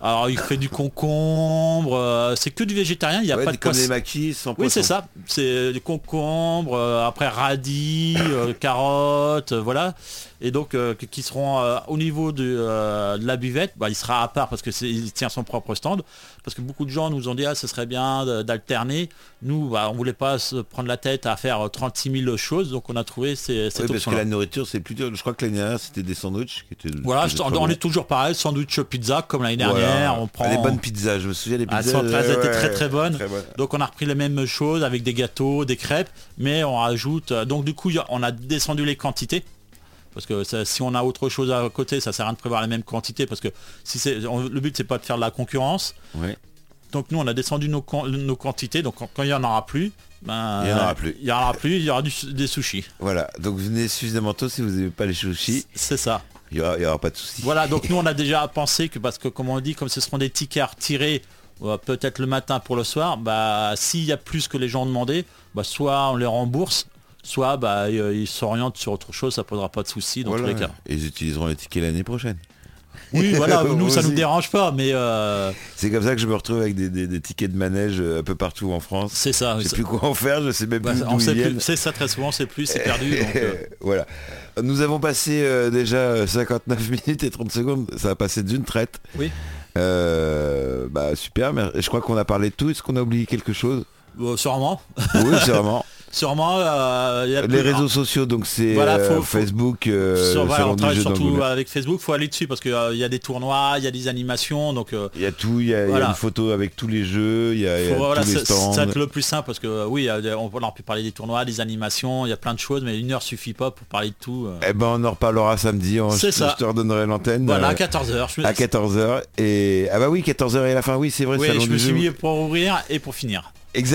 Alors il fait du concombre, euh, c'est que du végétarien, il n'y a
Ouais,
pas de
Comme des maquis sans
Oui, c'est ça. C'est des concombres, euh, après radis, euh, carottes, euh, voilà. Et donc, euh, qui- seront euh, au niveau de, euh, de la buvette. Bah, il sera à part parce que il tient son propre stand. Parce que beaucoup de gens nous ont dit, ah, ce serait bien d'alterner. Nous, bah, on voulait pas se prendre la tête à faire euh, 36 000 choses. Donc, on a trouvé ces, cette
Oui, parce que la nourriture c'est plutôt. Je crois que l'année dernière c'était des sandwichs qui étaient.
Voilà,
qui étaient
on, est toujours pareil, sandwich pizza comme l'année
Voilà, Ah,
on prend...
Les bonnes pizzas, je me souviens des
Ah,
pizzas.
elles étaient très très bonnes.
très bonnes.
Donc on a repris les mêmes choses avec des gâteaux, des crêpes, mais on rajoute. Donc du coup, on a descendu les quantités. Parce que ça- si on a autre chose à côté, ça sert à rien de prévoir les mêmes quantités. Parce que si c'est, le but c'est pas de faire de la concurrence.
Ouais.
Donc nous on a descendu nos, quan- nos quantités. Donc quand quand il y en aura plus, ben,
Il y en aura plus.
Il y en aura plus. Il y aura du- des sushis.
Voilà, donc venez suffisamment tôt si vous n'aimez pas les sushis,
C'est ça.
il n'y aura, il y aura pas de souci.
Voilà, donc nous on a déjà pensé que parce que comme on dit, comme ce seront des tickets à retirer euh, peut-être le matin pour le soir, bah s'il y a plus que les gens ont demandé, bah soit on les rembourse, soit bah euh, ils s'orientent sur autre chose, ça posera pas de soucis dans
Voilà.
tous les cas.
Et ils utiliseront les tickets l'année prochaine.
Oui voilà, nous ça
Aussi.
nous dérange pas, mais euh,
C'est comme ça que je me retrouve avec des, des- des tickets de manège euh, un peu partout en France.
c'est ça.
Je sais
Ça-
plus quoi en faire, je sais même
bah,
plus d'où
c'est ça très souvent, c'est plus, c'est perdu. donc, euh,
voilà. Nous avons passé euh, déjà 59 minutes et 30 secondes. Ça a passé d'une traite.
Oui.
Bah super. mais Je crois qu'on a parlé de tout. Est-ce qu'on a oublié quelque chose?
Sûrement,
Oui, c'est vraiment.
Sûrement. euh, y a
Les réseaux sociaux, donc c'est
Voilà,
euh,
faut-
Facebook, euh,
sur- voilà, on travaille surtout avec Facebook, faut aller dessus parce qu'il y a des tournois, il y a des animations, donc
Il y a tout, il y a, y une photo avec tous les jeux, il y a, il y a
Faut- voilà,
tous les stands.
ça va être le plus simple parce que oui, on, on peut parler des tournois, des animations, il y a plein de choses, mais une heure suffit pas pour parler de tout.
Eh ben on en reparlera samedi, on- je,
ça.
je te redonnerai l'antenne.
Voilà, à 14h. Je me,
à 14h. Et ah bah oui, 14h et la fin, oui, c'est vrai,
oui, je me suis mis pour ouvrir et pour finir.